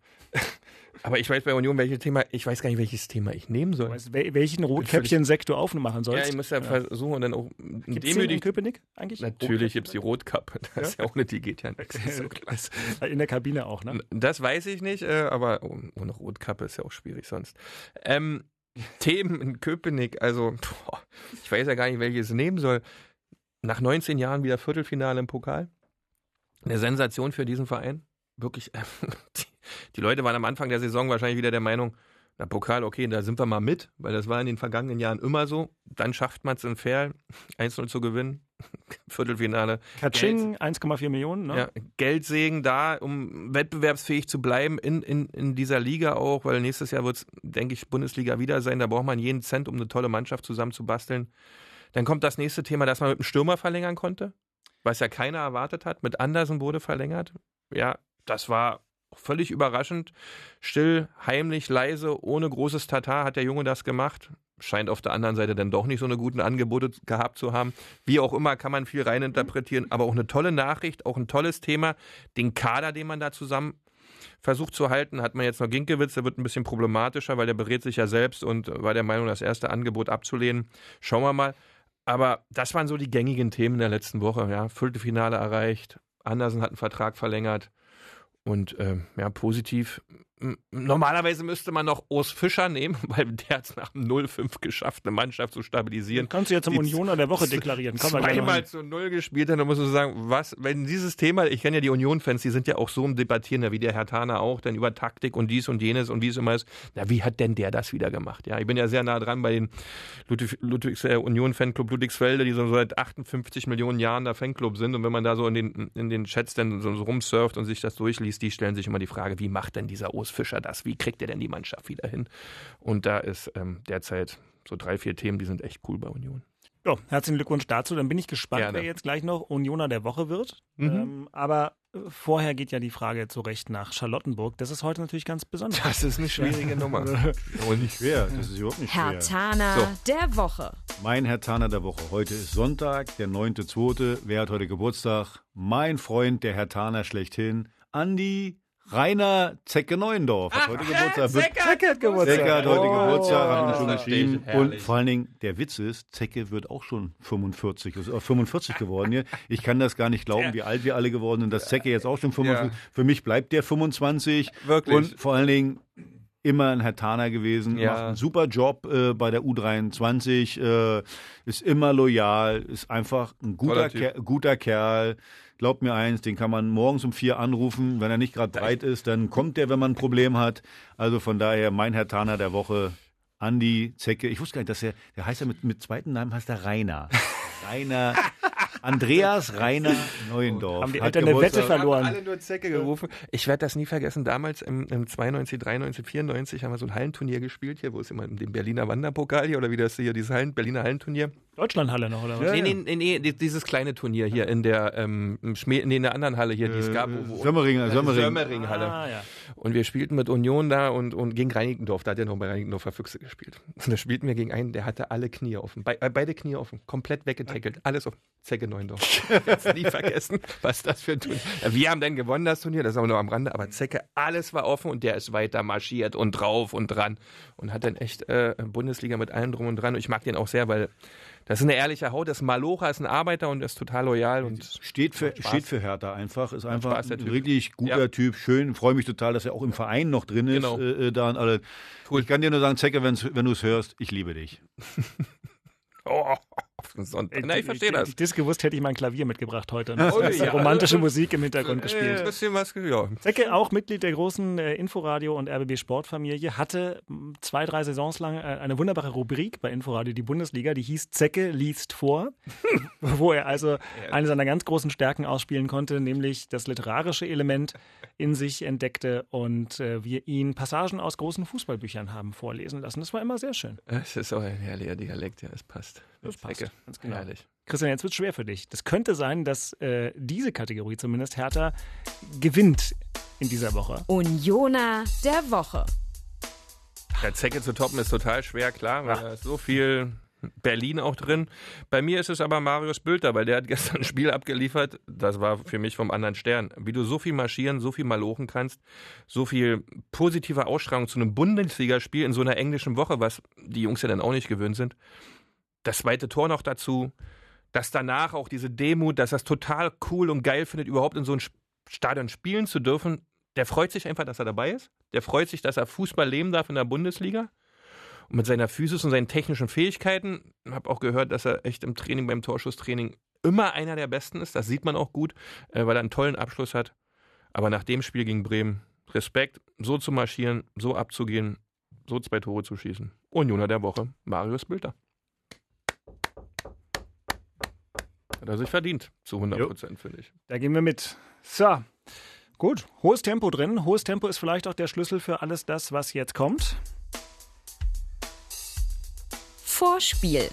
Aber ich weiß bei Union, welches Thema, ich weiß gar nicht, welches Thema ich nehmen soll. Weißt welchen Rotkäppchen-Sekt du aufmachen Ja, sollst? ich muss ja, versuchen und dann auch Gibt's den in demütig. Köpenick eigentlich? Natürlich gibt es die Rotkappe. Das ist ja ohne die geht ja nichts. So In der Kabine auch, ne? Das weiß ich nicht, äh, aber oh- ohne Rotkappe ist ja auch schwierig sonst. Ähm, Themen in Köpenick, also boah, ich weiß ja gar nicht, welches nehmen soll. Nach 19 Jahren wieder Viertelfinale im Pokal. Eine Sensation für diesen Verein. Wirklich, äh, die, die Leute waren am Anfang der Saison wahrscheinlich wieder der Meinung, na Pokal, okay, da sind wir mal mit, weil das war in den vergangenen Jahren immer so. Dann schafft man es in Fair, 1-0 zu gewinnen. Viertelfinale. Katsching, 1,4 Millionen, ne? Ja, Geldsegen da, um wettbewerbsfähig zu bleiben in, in, in dieser Liga auch, weil nächstes Jahr wird es, denke ich, Bundesliga wieder sein. Da braucht man jeden Cent, um eine tolle Mannschaft zusammenzubasteln. Dann kommt das nächste Thema, dass man mit dem Stürmer verlängern konnte, was ja keiner erwartet hat. Mit Andersen wurde verlängert. Ja, das war völlig überraschend. Still, heimlich, leise, ohne großes Tata hat der Junge das gemacht. Scheint auf der anderen Seite dann doch nicht so eine guten Angebote gehabt zu haben. Wie auch immer kann man viel reininterpretieren, aber auch eine tolle Nachricht, auch ein tolles Thema. Den Kader, den man da zusammen versucht zu halten, hat man jetzt noch Ginkewitz, der wird ein bisschen problematischer, weil der berät sich ja selbst und war der Meinung, das erste Angebot abzulehnen. Schauen wir mal. Aber das waren so die gängigen Themen der letzten Woche. Ja, Viertelfinale erreicht, Andersen hat einen Vertrag verlängert und ähm, ja, positiv. Normalerweise müsste man noch Urs Fischer nehmen, weil der hat es nach dem 0-5 geschafft, eine Mannschaft zu stabilisieren. Kannst du jetzt zum Die Unioner der Woche deklarieren. Noch Zweimal zu Null gespielt hat, dann musst du sagen, was, wenn dieses Thema, ich kenne ja die Union-Fans, die sind ja auch so im Debattieren, wie der Herr Thaner auch, dann über Taktik und dies und jenes und wie es immer ist. Na, wie hat denn der das wieder gemacht? Ja, ich bin ja sehr nah dran bei den Ludwig, Ludwigs, äh, Union-Fanclub Ludwigsfelde, die so seit 58 Millionen Jahren der Fanclub sind. Und wenn man da so in den, in den Chats dann so, so rumsurft und sich das durchliest, die stellen sich immer die Frage, wie macht denn dieser Urs Fischer das? Wie kriegt er denn die Mannschaft wieder hin? Und da ist ähm, derzeit so drei, vier Themen, die sind echt cool bei Union. Ja, herzlichen Glückwunsch dazu. Dann bin ich gespannt, Gerne. wer jetzt gleich noch Unioner der Woche wird. Mhm. Ähm, aber äh, vorher geht ja die Frage zu Recht nach Charlottenburg. Das ist heute natürlich ganz besonders. Das ist eine schwierige Nummer. Und nicht schwer, das ist überhaupt nicht schwer. Herr Tana So. der Woche. Mein Herr Taner der Woche. Heute ist Sonntag, der 9.2. Wer hat heute Geburtstag? Mein Freund, der Herr Taner schlechthin, Andi Rainer Zecke Neuendorf. Hat heute Geburtstag. Wird- Zecke hat Geburtstag. Zecke hat heute Oh, Geburtstag, hat ihm das schon geschrieben. Und vor allen Dingen, der Witz ist, Zecke wird auch schon 45, ist, äh, 45 geworden hier. Ich kann das gar nicht glauben, wie alt wir alle geworden sind, dass Zecke jetzt auch schon 45 Ja. Für mich bleibt der 25. Wirklich. Und vor allen Dingen, immer ein Herr Taner gewesen, Ja. macht einen super Job äh, bei der U23, äh, ist immer loyal, ist einfach ein guter. Ker guter Kerl. Glaubt mir eins, den kann man morgens um vier anrufen. Wenn er nicht gerade breit ist, dann kommt der, wenn man ein Problem hat. Also von daher mein Herr Taner der Woche, Andi Zecke. Ich wusste gar nicht, dass er, der heißt ja mit, mit zweiten Namen heißt er Rainer. Rainer, Andreas Rainer Neuendorf. Haben die Hat Eltern eine. Wette verloren? alle nur Zecke gerufen. Ich werde das nie vergessen. Damals im, im 92, 93, 94 haben wir so ein Hallenturnier gespielt hier, wo es immer den Berliner Wanderpokal hier oder wie das hier, dieses Hallen, Berliner Hallenturnier. Deutschlandhalle noch, oder was? nee, nee, nee, nee, die- dieses kleine Turnier hier in der, ähm, nee, in der anderen Halle hier, die es gab. Wo, wo, Sömmeringer, Sömmering. Sömmering-Halle. Ah, ja. Und wir spielten mit Union da und, und gegen Reinickendorf. Da hat er noch bei Reinickendorfer Füchse gespielt. Und da spielten wir gegen einen, der hatte alle Knie offen. Be äh, beide Knie offen. Komplett weggetackelt. Alles auf Zecke Neuendorf. Jetzt nie vergessen, was das für ein Turnier Wir haben dann gewonnen, das Turnier. Das ist aber nur am Rande. Aber Zecke, alles war offen und der ist weiter marschiert und drauf und dran. Und hat dann echt äh, Bundesliga mit allem drum und dran. Und ich mag den auch sehr, weil das ist eine ehrliche Haut. Das ist Malocha, ist ein Arbeiter und ist total loyal. Und Steht für, steht für Hertha einfach. Ist einfach Spaß, ein richtig guter Ja. Typ. Schön. Freue mich total, dass er auch im Verein noch drin ist. Genau. Äh, äh, da und alle. Cool. Ich kann dir nur sagen, Zecke, wenn du es hörst, ich liebe dich. oh, den Sonntag. Na, ich verstehe das. Ich das gewusst, hätte ich mein Klavier mitgebracht heute. Oh, ja. romantische Musik im Hintergrund Äh, gespielt. ein bisschen was, ja. Zecke, auch Mitglied der großen äh, Inforadio und RBB Sportfamilie, hatte zwei, drei Saisons lang äh, eine wunderbare Rubrik bei Inforadio, die Bundesliga, die hieß Zecke liest vor, wo er also eine seiner ganz großen Stärken ausspielen konnte, nämlich das literarische Element in sich entdeckte und äh, wir ihn Passagen aus großen Fußballbüchern haben vorlesen lassen. Das war immer sehr schön. Es ist auch ein herrlicher Dialekt, ja, es passt. Das passt, Zecke. ganz genau. Herrlich. Christian, jetzt wird es schwer für dich. Das könnte sein, dass äh, diese Kategorie zumindest Hertha gewinnt in dieser Woche. Unioner der Woche. Der Zecke zu toppen ist total schwer, klar, weil da ist so viel Berlin auch drin. Bei mir ist es aber Marius Bülter, weil der hat gestern ein Spiel abgeliefert. Das war für mich vom anderen Stern. Wie du so viel marschieren, so viel malochen kannst, so viel positive Ausstrahlung zu einem Bundesligaspiel in so einer englischen Woche, was die Jungs ja dann auch nicht gewöhnt sind. Das zweite Tor noch dazu, dass danach auch diese Demut, dass er es total cool und geil findet, überhaupt in so ein Stadion spielen zu dürfen. Der freut sich einfach, dass er dabei ist. Der freut sich, dass er Fußball leben darf in der Bundesliga. Und mit seiner Physis und seinen technischen Fähigkeiten, ich habe auch gehört, dass er echt im Training, beim Torschusstraining immer einer der Besten ist. Das sieht man auch gut, äh, weil er einen tollen Abschluss hat. Aber nach dem Spiel gegen Bremen, Respekt, so zu marschieren, so abzugehen, so zwei Tore zu schießen. Unioner der Woche, Marius Bülter. Hat er sich verdient, zu 100 Prozent, finde ich. Da gehen wir mit. So, gut. Hohes Tempo drin. Hohes Tempo ist vielleicht auch der Schlüssel für alles das, was jetzt kommt. Vorspiel.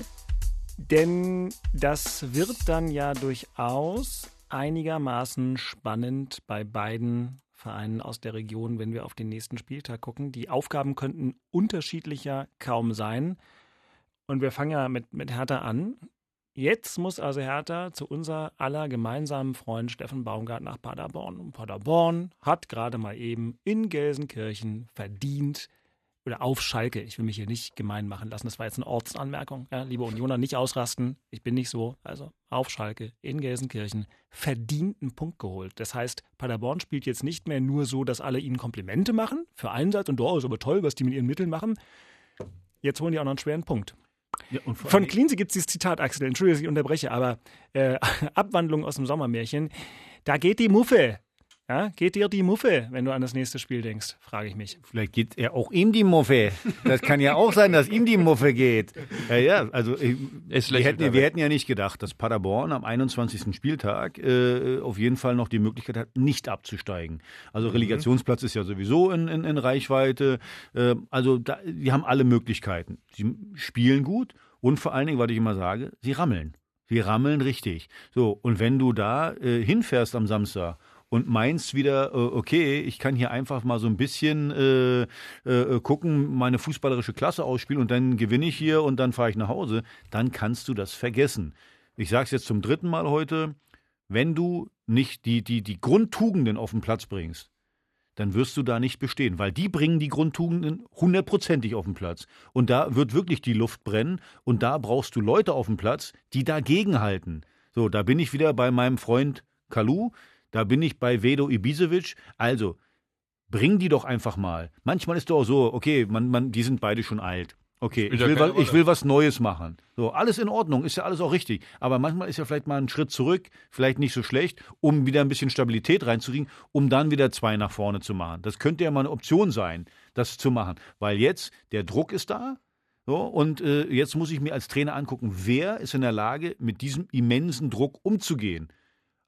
Denn das wird dann ja durchaus einigermaßen spannend bei beiden Vereinen aus der Region, wenn wir auf den nächsten Spieltag gucken. Die Aufgaben könnten unterschiedlicher kaum sein. Und wir fangen ja mit, mit Hertha an. Jetzt muss also Hertha zu unser aller gemeinsamen Freund Steffen Baumgart nach Paderborn. Und Paderborn hat gerade mal eben in Gelsenkirchen verdient oder auf Schalke. Ich will mich hier nicht gemein machen lassen. Das war jetzt eine Ortsanmerkung. Ja, liebe Unioner, nicht ausrasten. Ich bin nicht so. Also auf Schalke in Gelsenkirchen verdient einen Punkt geholt. Das heißt, Paderborn spielt jetzt nicht mehr nur so, dass alle ihnen Komplimente machen für Einsatz und oh, ist aber toll, was die mit ihren Mitteln machen. Jetzt holen die auch noch einen schweren Punkt. Ja, Von Klinse gibt es dieses Zitat, Axel, entschuldige, dass ich unterbreche, aber äh, Abwandlung aus dem Sommermärchen. Da geht die Muffe. Ja, geht dir die Muffe, wenn du an das nächste Spiel denkst, frage ich mich. Vielleicht geht er auch ihm die Muffe. Das kann ja auch sein, dass ihm die Muffe geht. Ja, ja, also äh, Es wir, hätten, wir hätten ja nicht gedacht, dass Paderborn am 21. Spieltag äh, auf jeden Fall noch die Möglichkeit hat, nicht abzusteigen. Also Mhm. Relegationsplatz ist ja sowieso in, in, in Reichweite. Äh, also da, die haben alle Möglichkeiten. Sie spielen gut und vor allen Dingen, was ich immer sage, sie rammeln. Sie rammeln richtig. So, und wenn du da äh, hinfährst am Samstag und meinst wieder, äh, okay, ich kann hier einfach mal so ein bisschen äh, äh, gucken, meine fußballerische Klasse ausspielen und dann gewinne ich hier und dann fahre ich nach Hause, dann kannst du das vergessen. Ich sage es jetzt zum dritten Mal heute, wenn du nicht die, die, die Grundtugenden auf den Platz bringst, dann wirst du da nicht bestehen, weil die bringen die Grundtugenden hundertprozentig auf den Platz. Und da wird wirklich die Luft brennen und da brauchst du Leute auf dem Platz, die dagegen halten. So, da bin ich wieder bei meinem Freund Kalu, da bin ich bei Vedo Ibisevic. Also, bring die doch einfach mal. Manchmal ist doch auch so, okay, man, man, die sind beide schon alt. Okay, ich will, was, ich will was Neues machen. So, alles in Ordnung, ist ja alles auch richtig. Aber manchmal ist ja vielleicht mal ein Schritt zurück, vielleicht nicht so schlecht, um wieder ein bisschen Stabilität reinzukriegen, um dann wieder zwei nach vorne zu machen. Das könnte ja mal eine Option sein, das zu machen. Weil jetzt, der Druck ist da, so, und äh, jetzt muss ich mir als Trainer angucken, wer ist in der Lage, mit diesem immensen Druck umzugehen.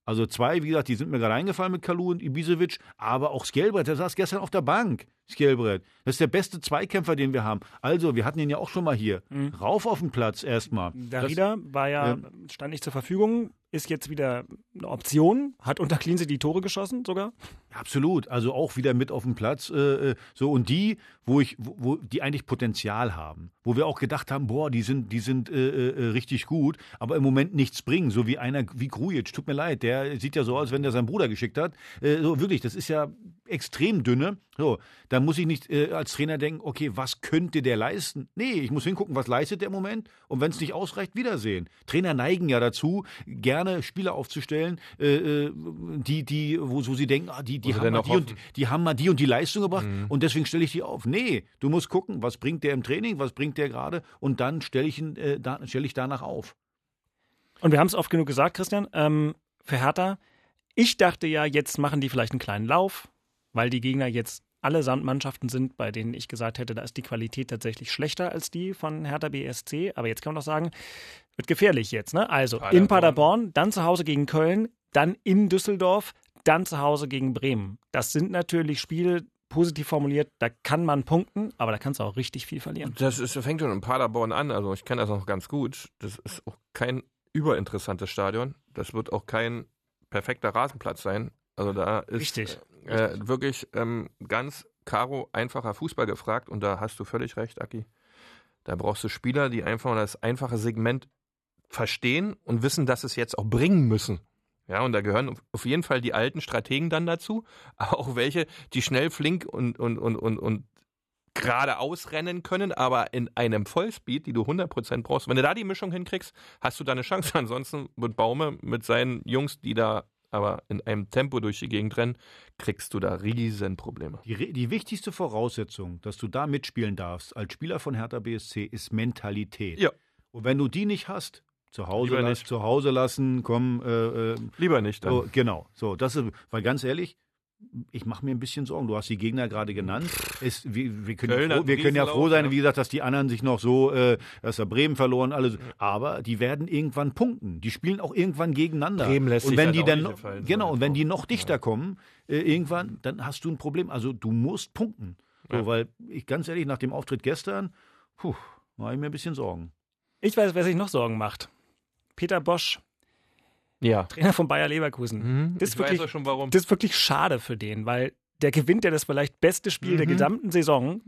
Also zwei, wie gesagt, die sind mir gerade eingefallen mit Kalu und Ibisevic, aber auch Skelbrett, der saß gestern auf der Bank, Skelbrett. Das ist der beste Zweikämpfer, den wir haben. Also, wir hatten ihn ja auch schon mal hier. Rauf auf den Platz erstmal. Darida war ja, Ja. stand nicht zur Verfügung, ist jetzt wieder eine Option, hat unter Cleansey die Tore geschossen sogar. Absolut, also auch wieder mit auf dem Platz. Äh, äh, so und die, wo ich, wo, wo die eigentlich Potenzial haben, wo wir auch gedacht haben, boah, die sind, die sind äh, äh, richtig gut, aber im Moment nichts bringen. So wie einer wie Grujic, tut mir leid, der sieht ja so aus, wenn der seinen Bruder geschickt hat. Äh, so wirklich, das ist ja extrem dünne. So, da muss ich nicht äh, als Trainer denken, okay, was könnte der leisten? Nee, ich muss hingucken, was leistet der im Moment und wenn es nicht ausreicht, wiedersehen. Trainer neigen ja dazu, gerne Spieler aufzustellen, äh, äh, die, die, wo, wo sie denken, ah, die, die haben mal die und, die haben mal die und die Leistung gebracht und deswegen stelle ich die auf. Nee, du musst gucken, was bringt der im Training, was bringt der gerade und dann stelle ich ihn, äh, da, stelle ich danach auf. Und wir haben es oft genug gesagt, Christian, ähm, für Hertha. Ich dachte ja, jetzt machen die vielleicht einen kleinen Lauf, weil die Gegner jetzt allesamt Mannschaften sind, bei denen ich gesagt hätte, da ist die Qualität tatsächlich schlechter als die von Hertha BSC. Aber jetzt kann man doch sagen, wird gefährlich jetzt. Ne? Also in Paderborn. Paderborn, dann zu Hause gegen Köln, dann in Düsseldorf, dann zu Hause gegen Bremen. Das sind natürlich Spiele, positiv formuliert, da kann man punkten, aber da kannst du auch richtig viel verlieren. Das ist, fängt schon in Paderborn an, also ich kenne das noch ganz gut. Das ist auch kein überinteressantes Stadion. Das wird auch kein perfekter Rasenplatz sein. Also da ist Richtig. Äh, wirklich ähm, ganz karo einfacher Fußball gefragt und da hast du völlig recht, Aki. Da brauchst du Spieler, die einfach das einfache Segment verstehen und wissen, dass es jetzt auch bringen müssen. Ja, und da gehören auf jeden Fall die alten Strategen dann dazu, aber auch welche, die schnell, flink und, und, und, und, und geradeaus rennen können, aber in einem Vollspeed, die du 100% brauchst. Wenn du da die Mischung hinkriegst, hast du da eine Chance. Ansonsten wird Baume mit seinen Jungs, die da aber in einem Tempo durch die Gegend rennen, kriegst du da riesen Probleme. Die, die wichtigste Voraussetzung, dass du da mitspielen darfst als Spieler von Hertha BSC, ist Mentalität. Ja. Und wenn du die nicht hast, zu Hause, Lieber lass, nicht. zu Hause lassen, komm, äh, äh, Lieber nicht dann. so, genau. So, das ist, weil ganz ehrlich, ich mache mir ein bisschen Sorgen. Du hast die Gegner gerade genannt. Es, wir, wir, können, ja froh, wir können ja froh sein, ja. wie gesagt, dass die anderen sich noch so, äh, dass er Bremen verloren, alles. Aber die werden irgendwann punkten. Die spielen auch irgendwann gegeneinander. Bremen lässt und sich wenn halt die auch dann nicht noch, gefallen, genau, und wenn die noch dichter kommen, äh, irgendwann, dann hast du ein Problem. Also du musst punkten. So, Ja. Weil ich ganz ehrlich, nach dem Auftritt gestern, puh, mache ich mir ein bisschen Sorgen. Ich weiß, wer sich noch Sorgen macht. Peter Bosch, Ja. Trainer von Bayer Leverkusen. Mhm. Das ist ich wirklich- weiß auch schon warum. Das ist wirklich schade für den, weil der gewinnt ja das vielleicht beste Spiel der Mhm. gesamten Saison.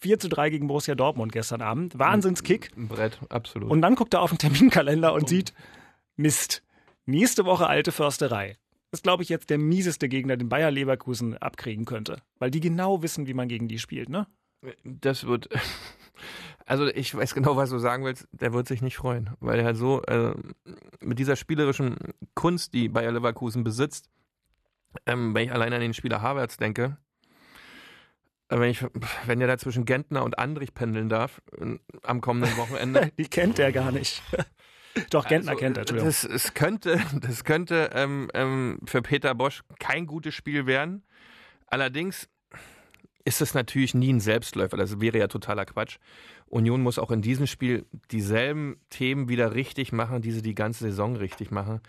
4 zu 3 gegen Borussia Dortmund gestern Abend. Wahnsinnskick. Ein Brett, absolut. Und dann guckt er auf den Terminkalender und sieht, Mist, nächste Woche alte Försterei. Das ist, glaube ich, jetzt der mieseste Gegner, den Bayer Leverkusen abkriegen könnte. Weil die genau wissen, wie man gegen die spielt, ne? Das wird. Also ich weiß genau, was du sagen willst. Der wird sich nicht freuen, weil er halt so äh, mit dieser spielerischen Kunst, die Bayer Leverkusen besitzt, ähm, wenn ich allein an den Spieler Havertz denke, äh, wenn ich, wenn er da zwischen Gentner und Andrich pendeln darf äh, am kommenden Wochenende. Die kennt er gar nicht. Doch, Gentner Also, kennt er, Entschuldigung. Das, es könnte, das könnte ähm, ähm, für Peter Bosch kein gutes Spiel werden. Allerdings ist es natürlich nie ein Selbstläufer. Das wäre ja totaler Quatsch. Union muss auch in diesem Spiel dieselben Themen wieder richtig machen, die sie die ganze Saison richtig machen.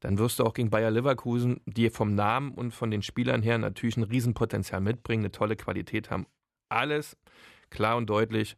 Dann wirst du auch gegen Bayer Leverkusen, die vom Namen und von den Spielern her natürlich ein Riesenpotenzial mitbringen, eine tolle Qualität haben. Alles klar und deutlich.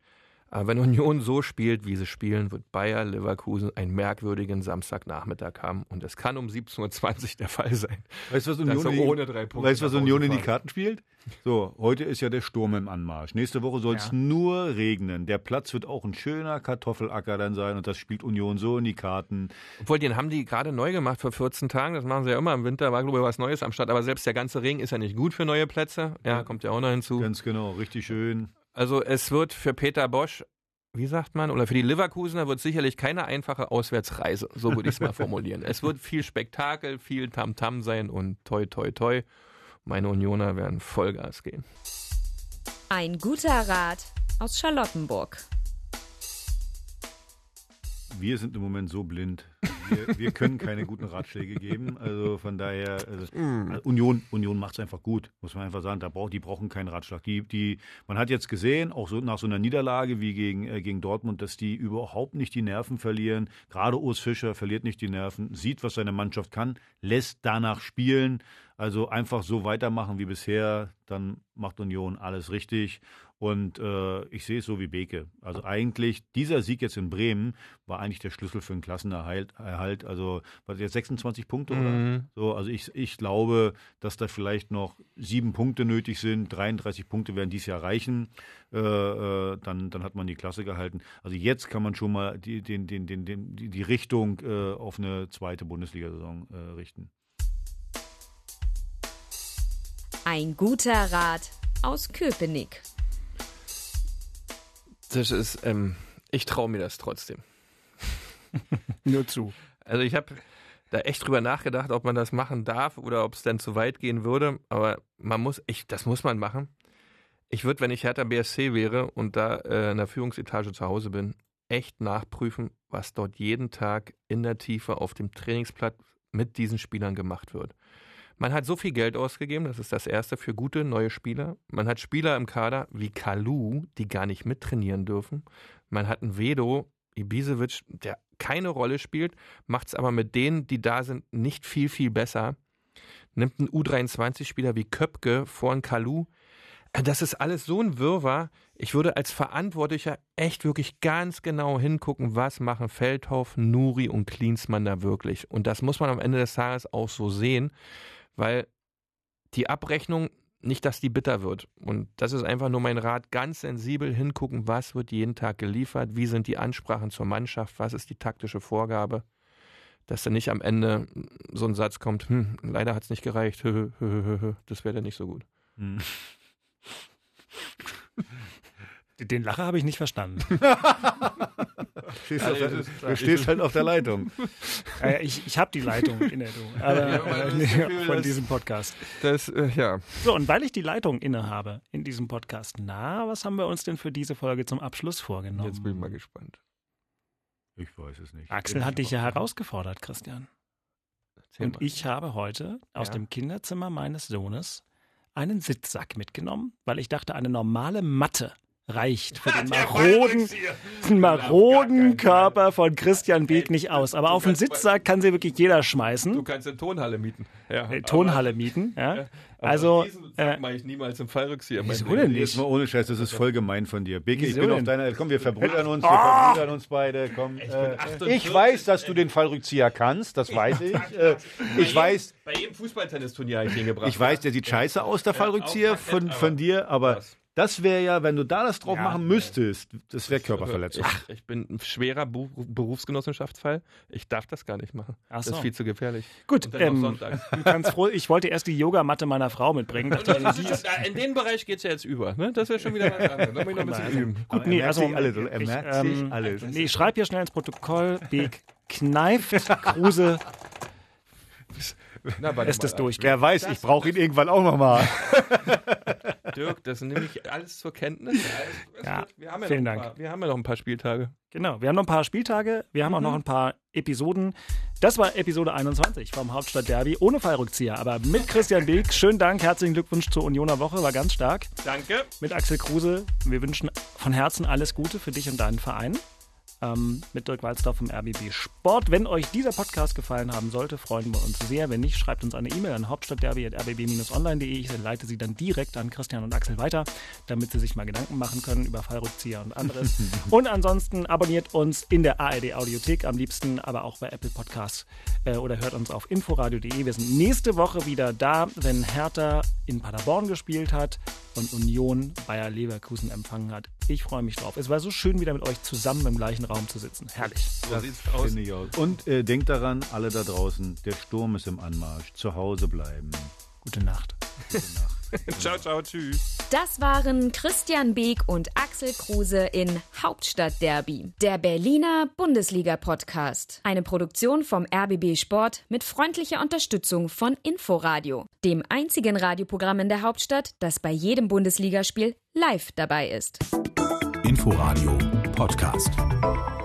Aber wenn Union so spielt, wie sie spielen, wird Bayer Leverkusen einen merkwürdigen Samstagnachmittag haben. Und es kann um 17.20 Uhr der Fall sein. Weißt du, was Union, in die- ohne drei Punkte weißt, du, was Union in die. Karten spielt? So, heute ist ja der Sturm im Anmarsch. Nächste Woche soll es Ja. nur regnen. Der Platz wird auch ein schöner Kartoffelacker dann sein und das spielt Union so in die Karten. Obwohl, den haben die gerade neu gemacht vor 14 Tagen. Das machen sie ja immer im Winter. War, glaube ich, was Neues am Start. Aber selbst der ganze Regen ist ja nicht gut für neue Plätze. Ja, kommt ja auch noch hinzu. Ganz genau, richtig schön. Also es wird für Peter Bosch, wie sagt man, oder für die Leverkusener wird sicherlich keine einfache Auswärtsreise. So würde ich es mal formulieren. Es wird viel Spektakel, viel Tamtam sein und toi, toi, toi. Meine Unioner werden Vollgas gehen. Ein guter Rat aus Charlottenburg. Wir sind im Moment so blind. Wir, wir können keine guten Ratschläge geben. Also von daher, also, Union, Union macht es einfach gut, muss man einfach sagen. Da braucht, die brauchen keinen Ratschlag. Die, die, man hat jetzt gesehen, auch so nach so einer Niederlage wie gegen, äh, gegen Dortmund, dass die überhaupt nicht die Nerven verlieren. Gerade Urs Fischer verliert nicht die Nerven, sieht, was seine Mannschaft kann, lässt danach spielen. Also einfach so weitermachen wie bisher, dann macht Union alles richtig. Und äh, ich sehe es so wie Beke. Also eigentlich, dieser Sieg jetzt in Bremen war eigentlich der Schlüssel für einen Klassenerhalt. Erhalt. Also war das jetzt 26 Punkte oder? Mhm. So, also ich, ich glaube, dass da vielleicht noch sieben Punkte nötig sind. 33 Punkte werden dies Jahr reichen. Äh, äh, dann, dann hat man die Klasse gehalten. Also jetzt kann man schon mal die, den, den, den, den, die, die Richtung äh, auf eine zweite Bundesliga-Saison äh, richten. Ein guter Rat aus Köpenick. Das ist, ähm, ich traue mir das trotzdem. Nur zu. Also ich habe da echt drüber nachgedacht, ob man das machen darf oder ob es dann zu weit gehen würde. Aber man muss, ich, das muss man machen. Ich würde, wenn ich Hertha BSC wäre und da äh, in der Führungsetage zu Hause bin, echt nachprüfen, was dort jeden Tag in der Tiefe auf dem Trainingsplatz mit diesen Spielern gemacht wird. Man hat so viel Geld ausgegeben, das ist das Erste für gute neue Spieler. Man hat Spieler im Kader wie Kalu, die gar nicht mittrainieren dürfen. Man hat einen Vedo, Ibisevic, der keine Rolle spielt, macht es aber mit denen, die da sind, nicht viel, viel besser. Nimmt einen U23-Spieler wie Köpke vor einen Kalu. Das ist alles so ein Wirrwarr. Ich würde als Verantwortlicher echt wirklich ganz genau hingucken, was machen Feldhoff, Nuri und Klinsmann da wirklich. Und das muss man am Ende des Tages auch so sehen, weil die Abrechnung nicht, dass die bitter wird. Und das ist einfach nur mein Rat, ganz sensibel hingucken, was wird jeden Tag geliefert, wie sind die Ansprachen zur Mannschaft, was ist die taktische Vorgabe, dass dann nicht am Ende so ein Satz kommt, hm, leider hat es nicht gereicht, das wäre dann nicht so gut. Hm. Den Lacher habe ich nicht verstanden. Stehst auf der, du stehst halt auf der Leitung. Äh, ich ich habe die Leitung inne, du. Aber, Ja, Gefühl, von diesem Podcast. Das, äh, ja. So, und weil ich die Leitung innehabe in diesem Podcast, na, was haben wir uns denn für diese Folge zum Abschluss vorgenommen? Jetzt bin ich mal gespannt. Ich weiß es nicht. Axel hat dich ja herausgefordert, Christian. Erzähl Und mal. ich habe heute aus Ja. dem Kinderzimmer meines Sohnes einen Sitzsack mitgenommen, weil ich dachte, eine normale Matte reicht für den maroden, den maroden Körper von Christian Beek nicht aus. Aber auf den Sitzsack kann sie wirklich jeder Du schmeißen. kannst eine Tonhalle mieten. Ja, Äh, Tonhalle mieten. Ja. Also, äh, mache ich niemals im Fallrückzieher. wieso denn Jetzt nicht? mal ohne Scheiß, das ist voll gemein von dir. Beke, ich bin auf denn? deiner. Komm, wir verbrüdern uns, wir Ah! verbrüdern uns beide. Komm, äh, 48. ich weiß, dass du den Fallrückzieher kannst, das weiß ich. Äh, ich weiß, Bei jedem Fußballtennisturnier habe ich den gebracht. ich weiß, der sieht scheiße aus, der Fallrückzieher von, von dir, aber? Das wäre ja, wenn du da das drauf Ja. machen müsstest, das wäre Körperverletzung. Ich, ich bin ein schwerer Bu Berufsgenossenschaftsfall. Ich darf das gar nicht machen. Ach Das so. ist viel zu gefährlich. Gut, ähm, du kannst froh, ich wollte erst die Yogamatte meiner Frau mitbringen. Das ist ist schon, in den Bereich geht es ja jetzt über. Ne? Das wäre schon wieder was anderes. Da muss ich noch ein bisschen üben. Gut, er nee, merkt also sich alles? Er ich, merkt sich alles. Nee, ich schreibe hier schnell ins Protokoll. Beek kneift Kruse Na, mal, es durch. Wer weiß, ich brauche ihn irgendwann auch nochmal. Dirk, das nehme ich alles zur Kenntnis. Alles, Ja, gut. wir haben ja vielen noch ein Dank. Paar, wir haben ja noch ein paar Spieltage. Genau, wir haben noch ein paar Spieltage, wir haben auch noch ein paar Episoden. Das war Episode 21 vom Hauptstadt Derby ohne Fallrückzieher, aber mit Christian Beek. Schönen Dank, herzlichen Glückwunsch zur Unioner Woche, war ganz stark. Danke. Mit Axel Kruse, wir wünschen von Herzen alles Gute für dich und deinen Verein. Ähm, mit Dirk Walzdorf vom RBB Sport. Wenn euch dieser Podcast gefallen haben sollte, freuen wir uns sehr. Wenn nicht, schreibt uns eine E-Mail an hauptstadtderby.rbb-online.de. Ich leite sie dann direkt an Christian und Axel weiter, damit sie sich mal Gedanken machen können über Fallrückzieher und anderes. und ansonsten abonniert uns in der ARD Audiothek, am liebsten aber auch bei Apple Podcasts äh, oder hört uns auf inforadio.de. Wir sind nächste Woche wieder da, wenn Hertha in Paderborn gespielt hat und Union Bayer Leverkusen empfangen hat. Ich freue mich drauf. Es war so schön, wieder mit euch zusammen im gleichen Raum zu sitzen. Herrlich. So sieht's aus. Finde ich auch. Und äh, denkt daran, alle da draußen, der Sturm ist im Anmarsch. Zu Hause bleiben. Gute Nacht. Gute Nacht. Ciao, ciao, tschüss. Das waren Christian Beek und Axel Kruse in Hauptstadtderby, der Berliner Bundesliga-Podcast. Eine Produktion vom RBB Sport mit freundlicher Unterstützung von Inforadio, dem einzigen Radioprogramm in der Hauptstadt, das bei jedem Bundesligaspiel live dabei ist. Inforadio Podcast.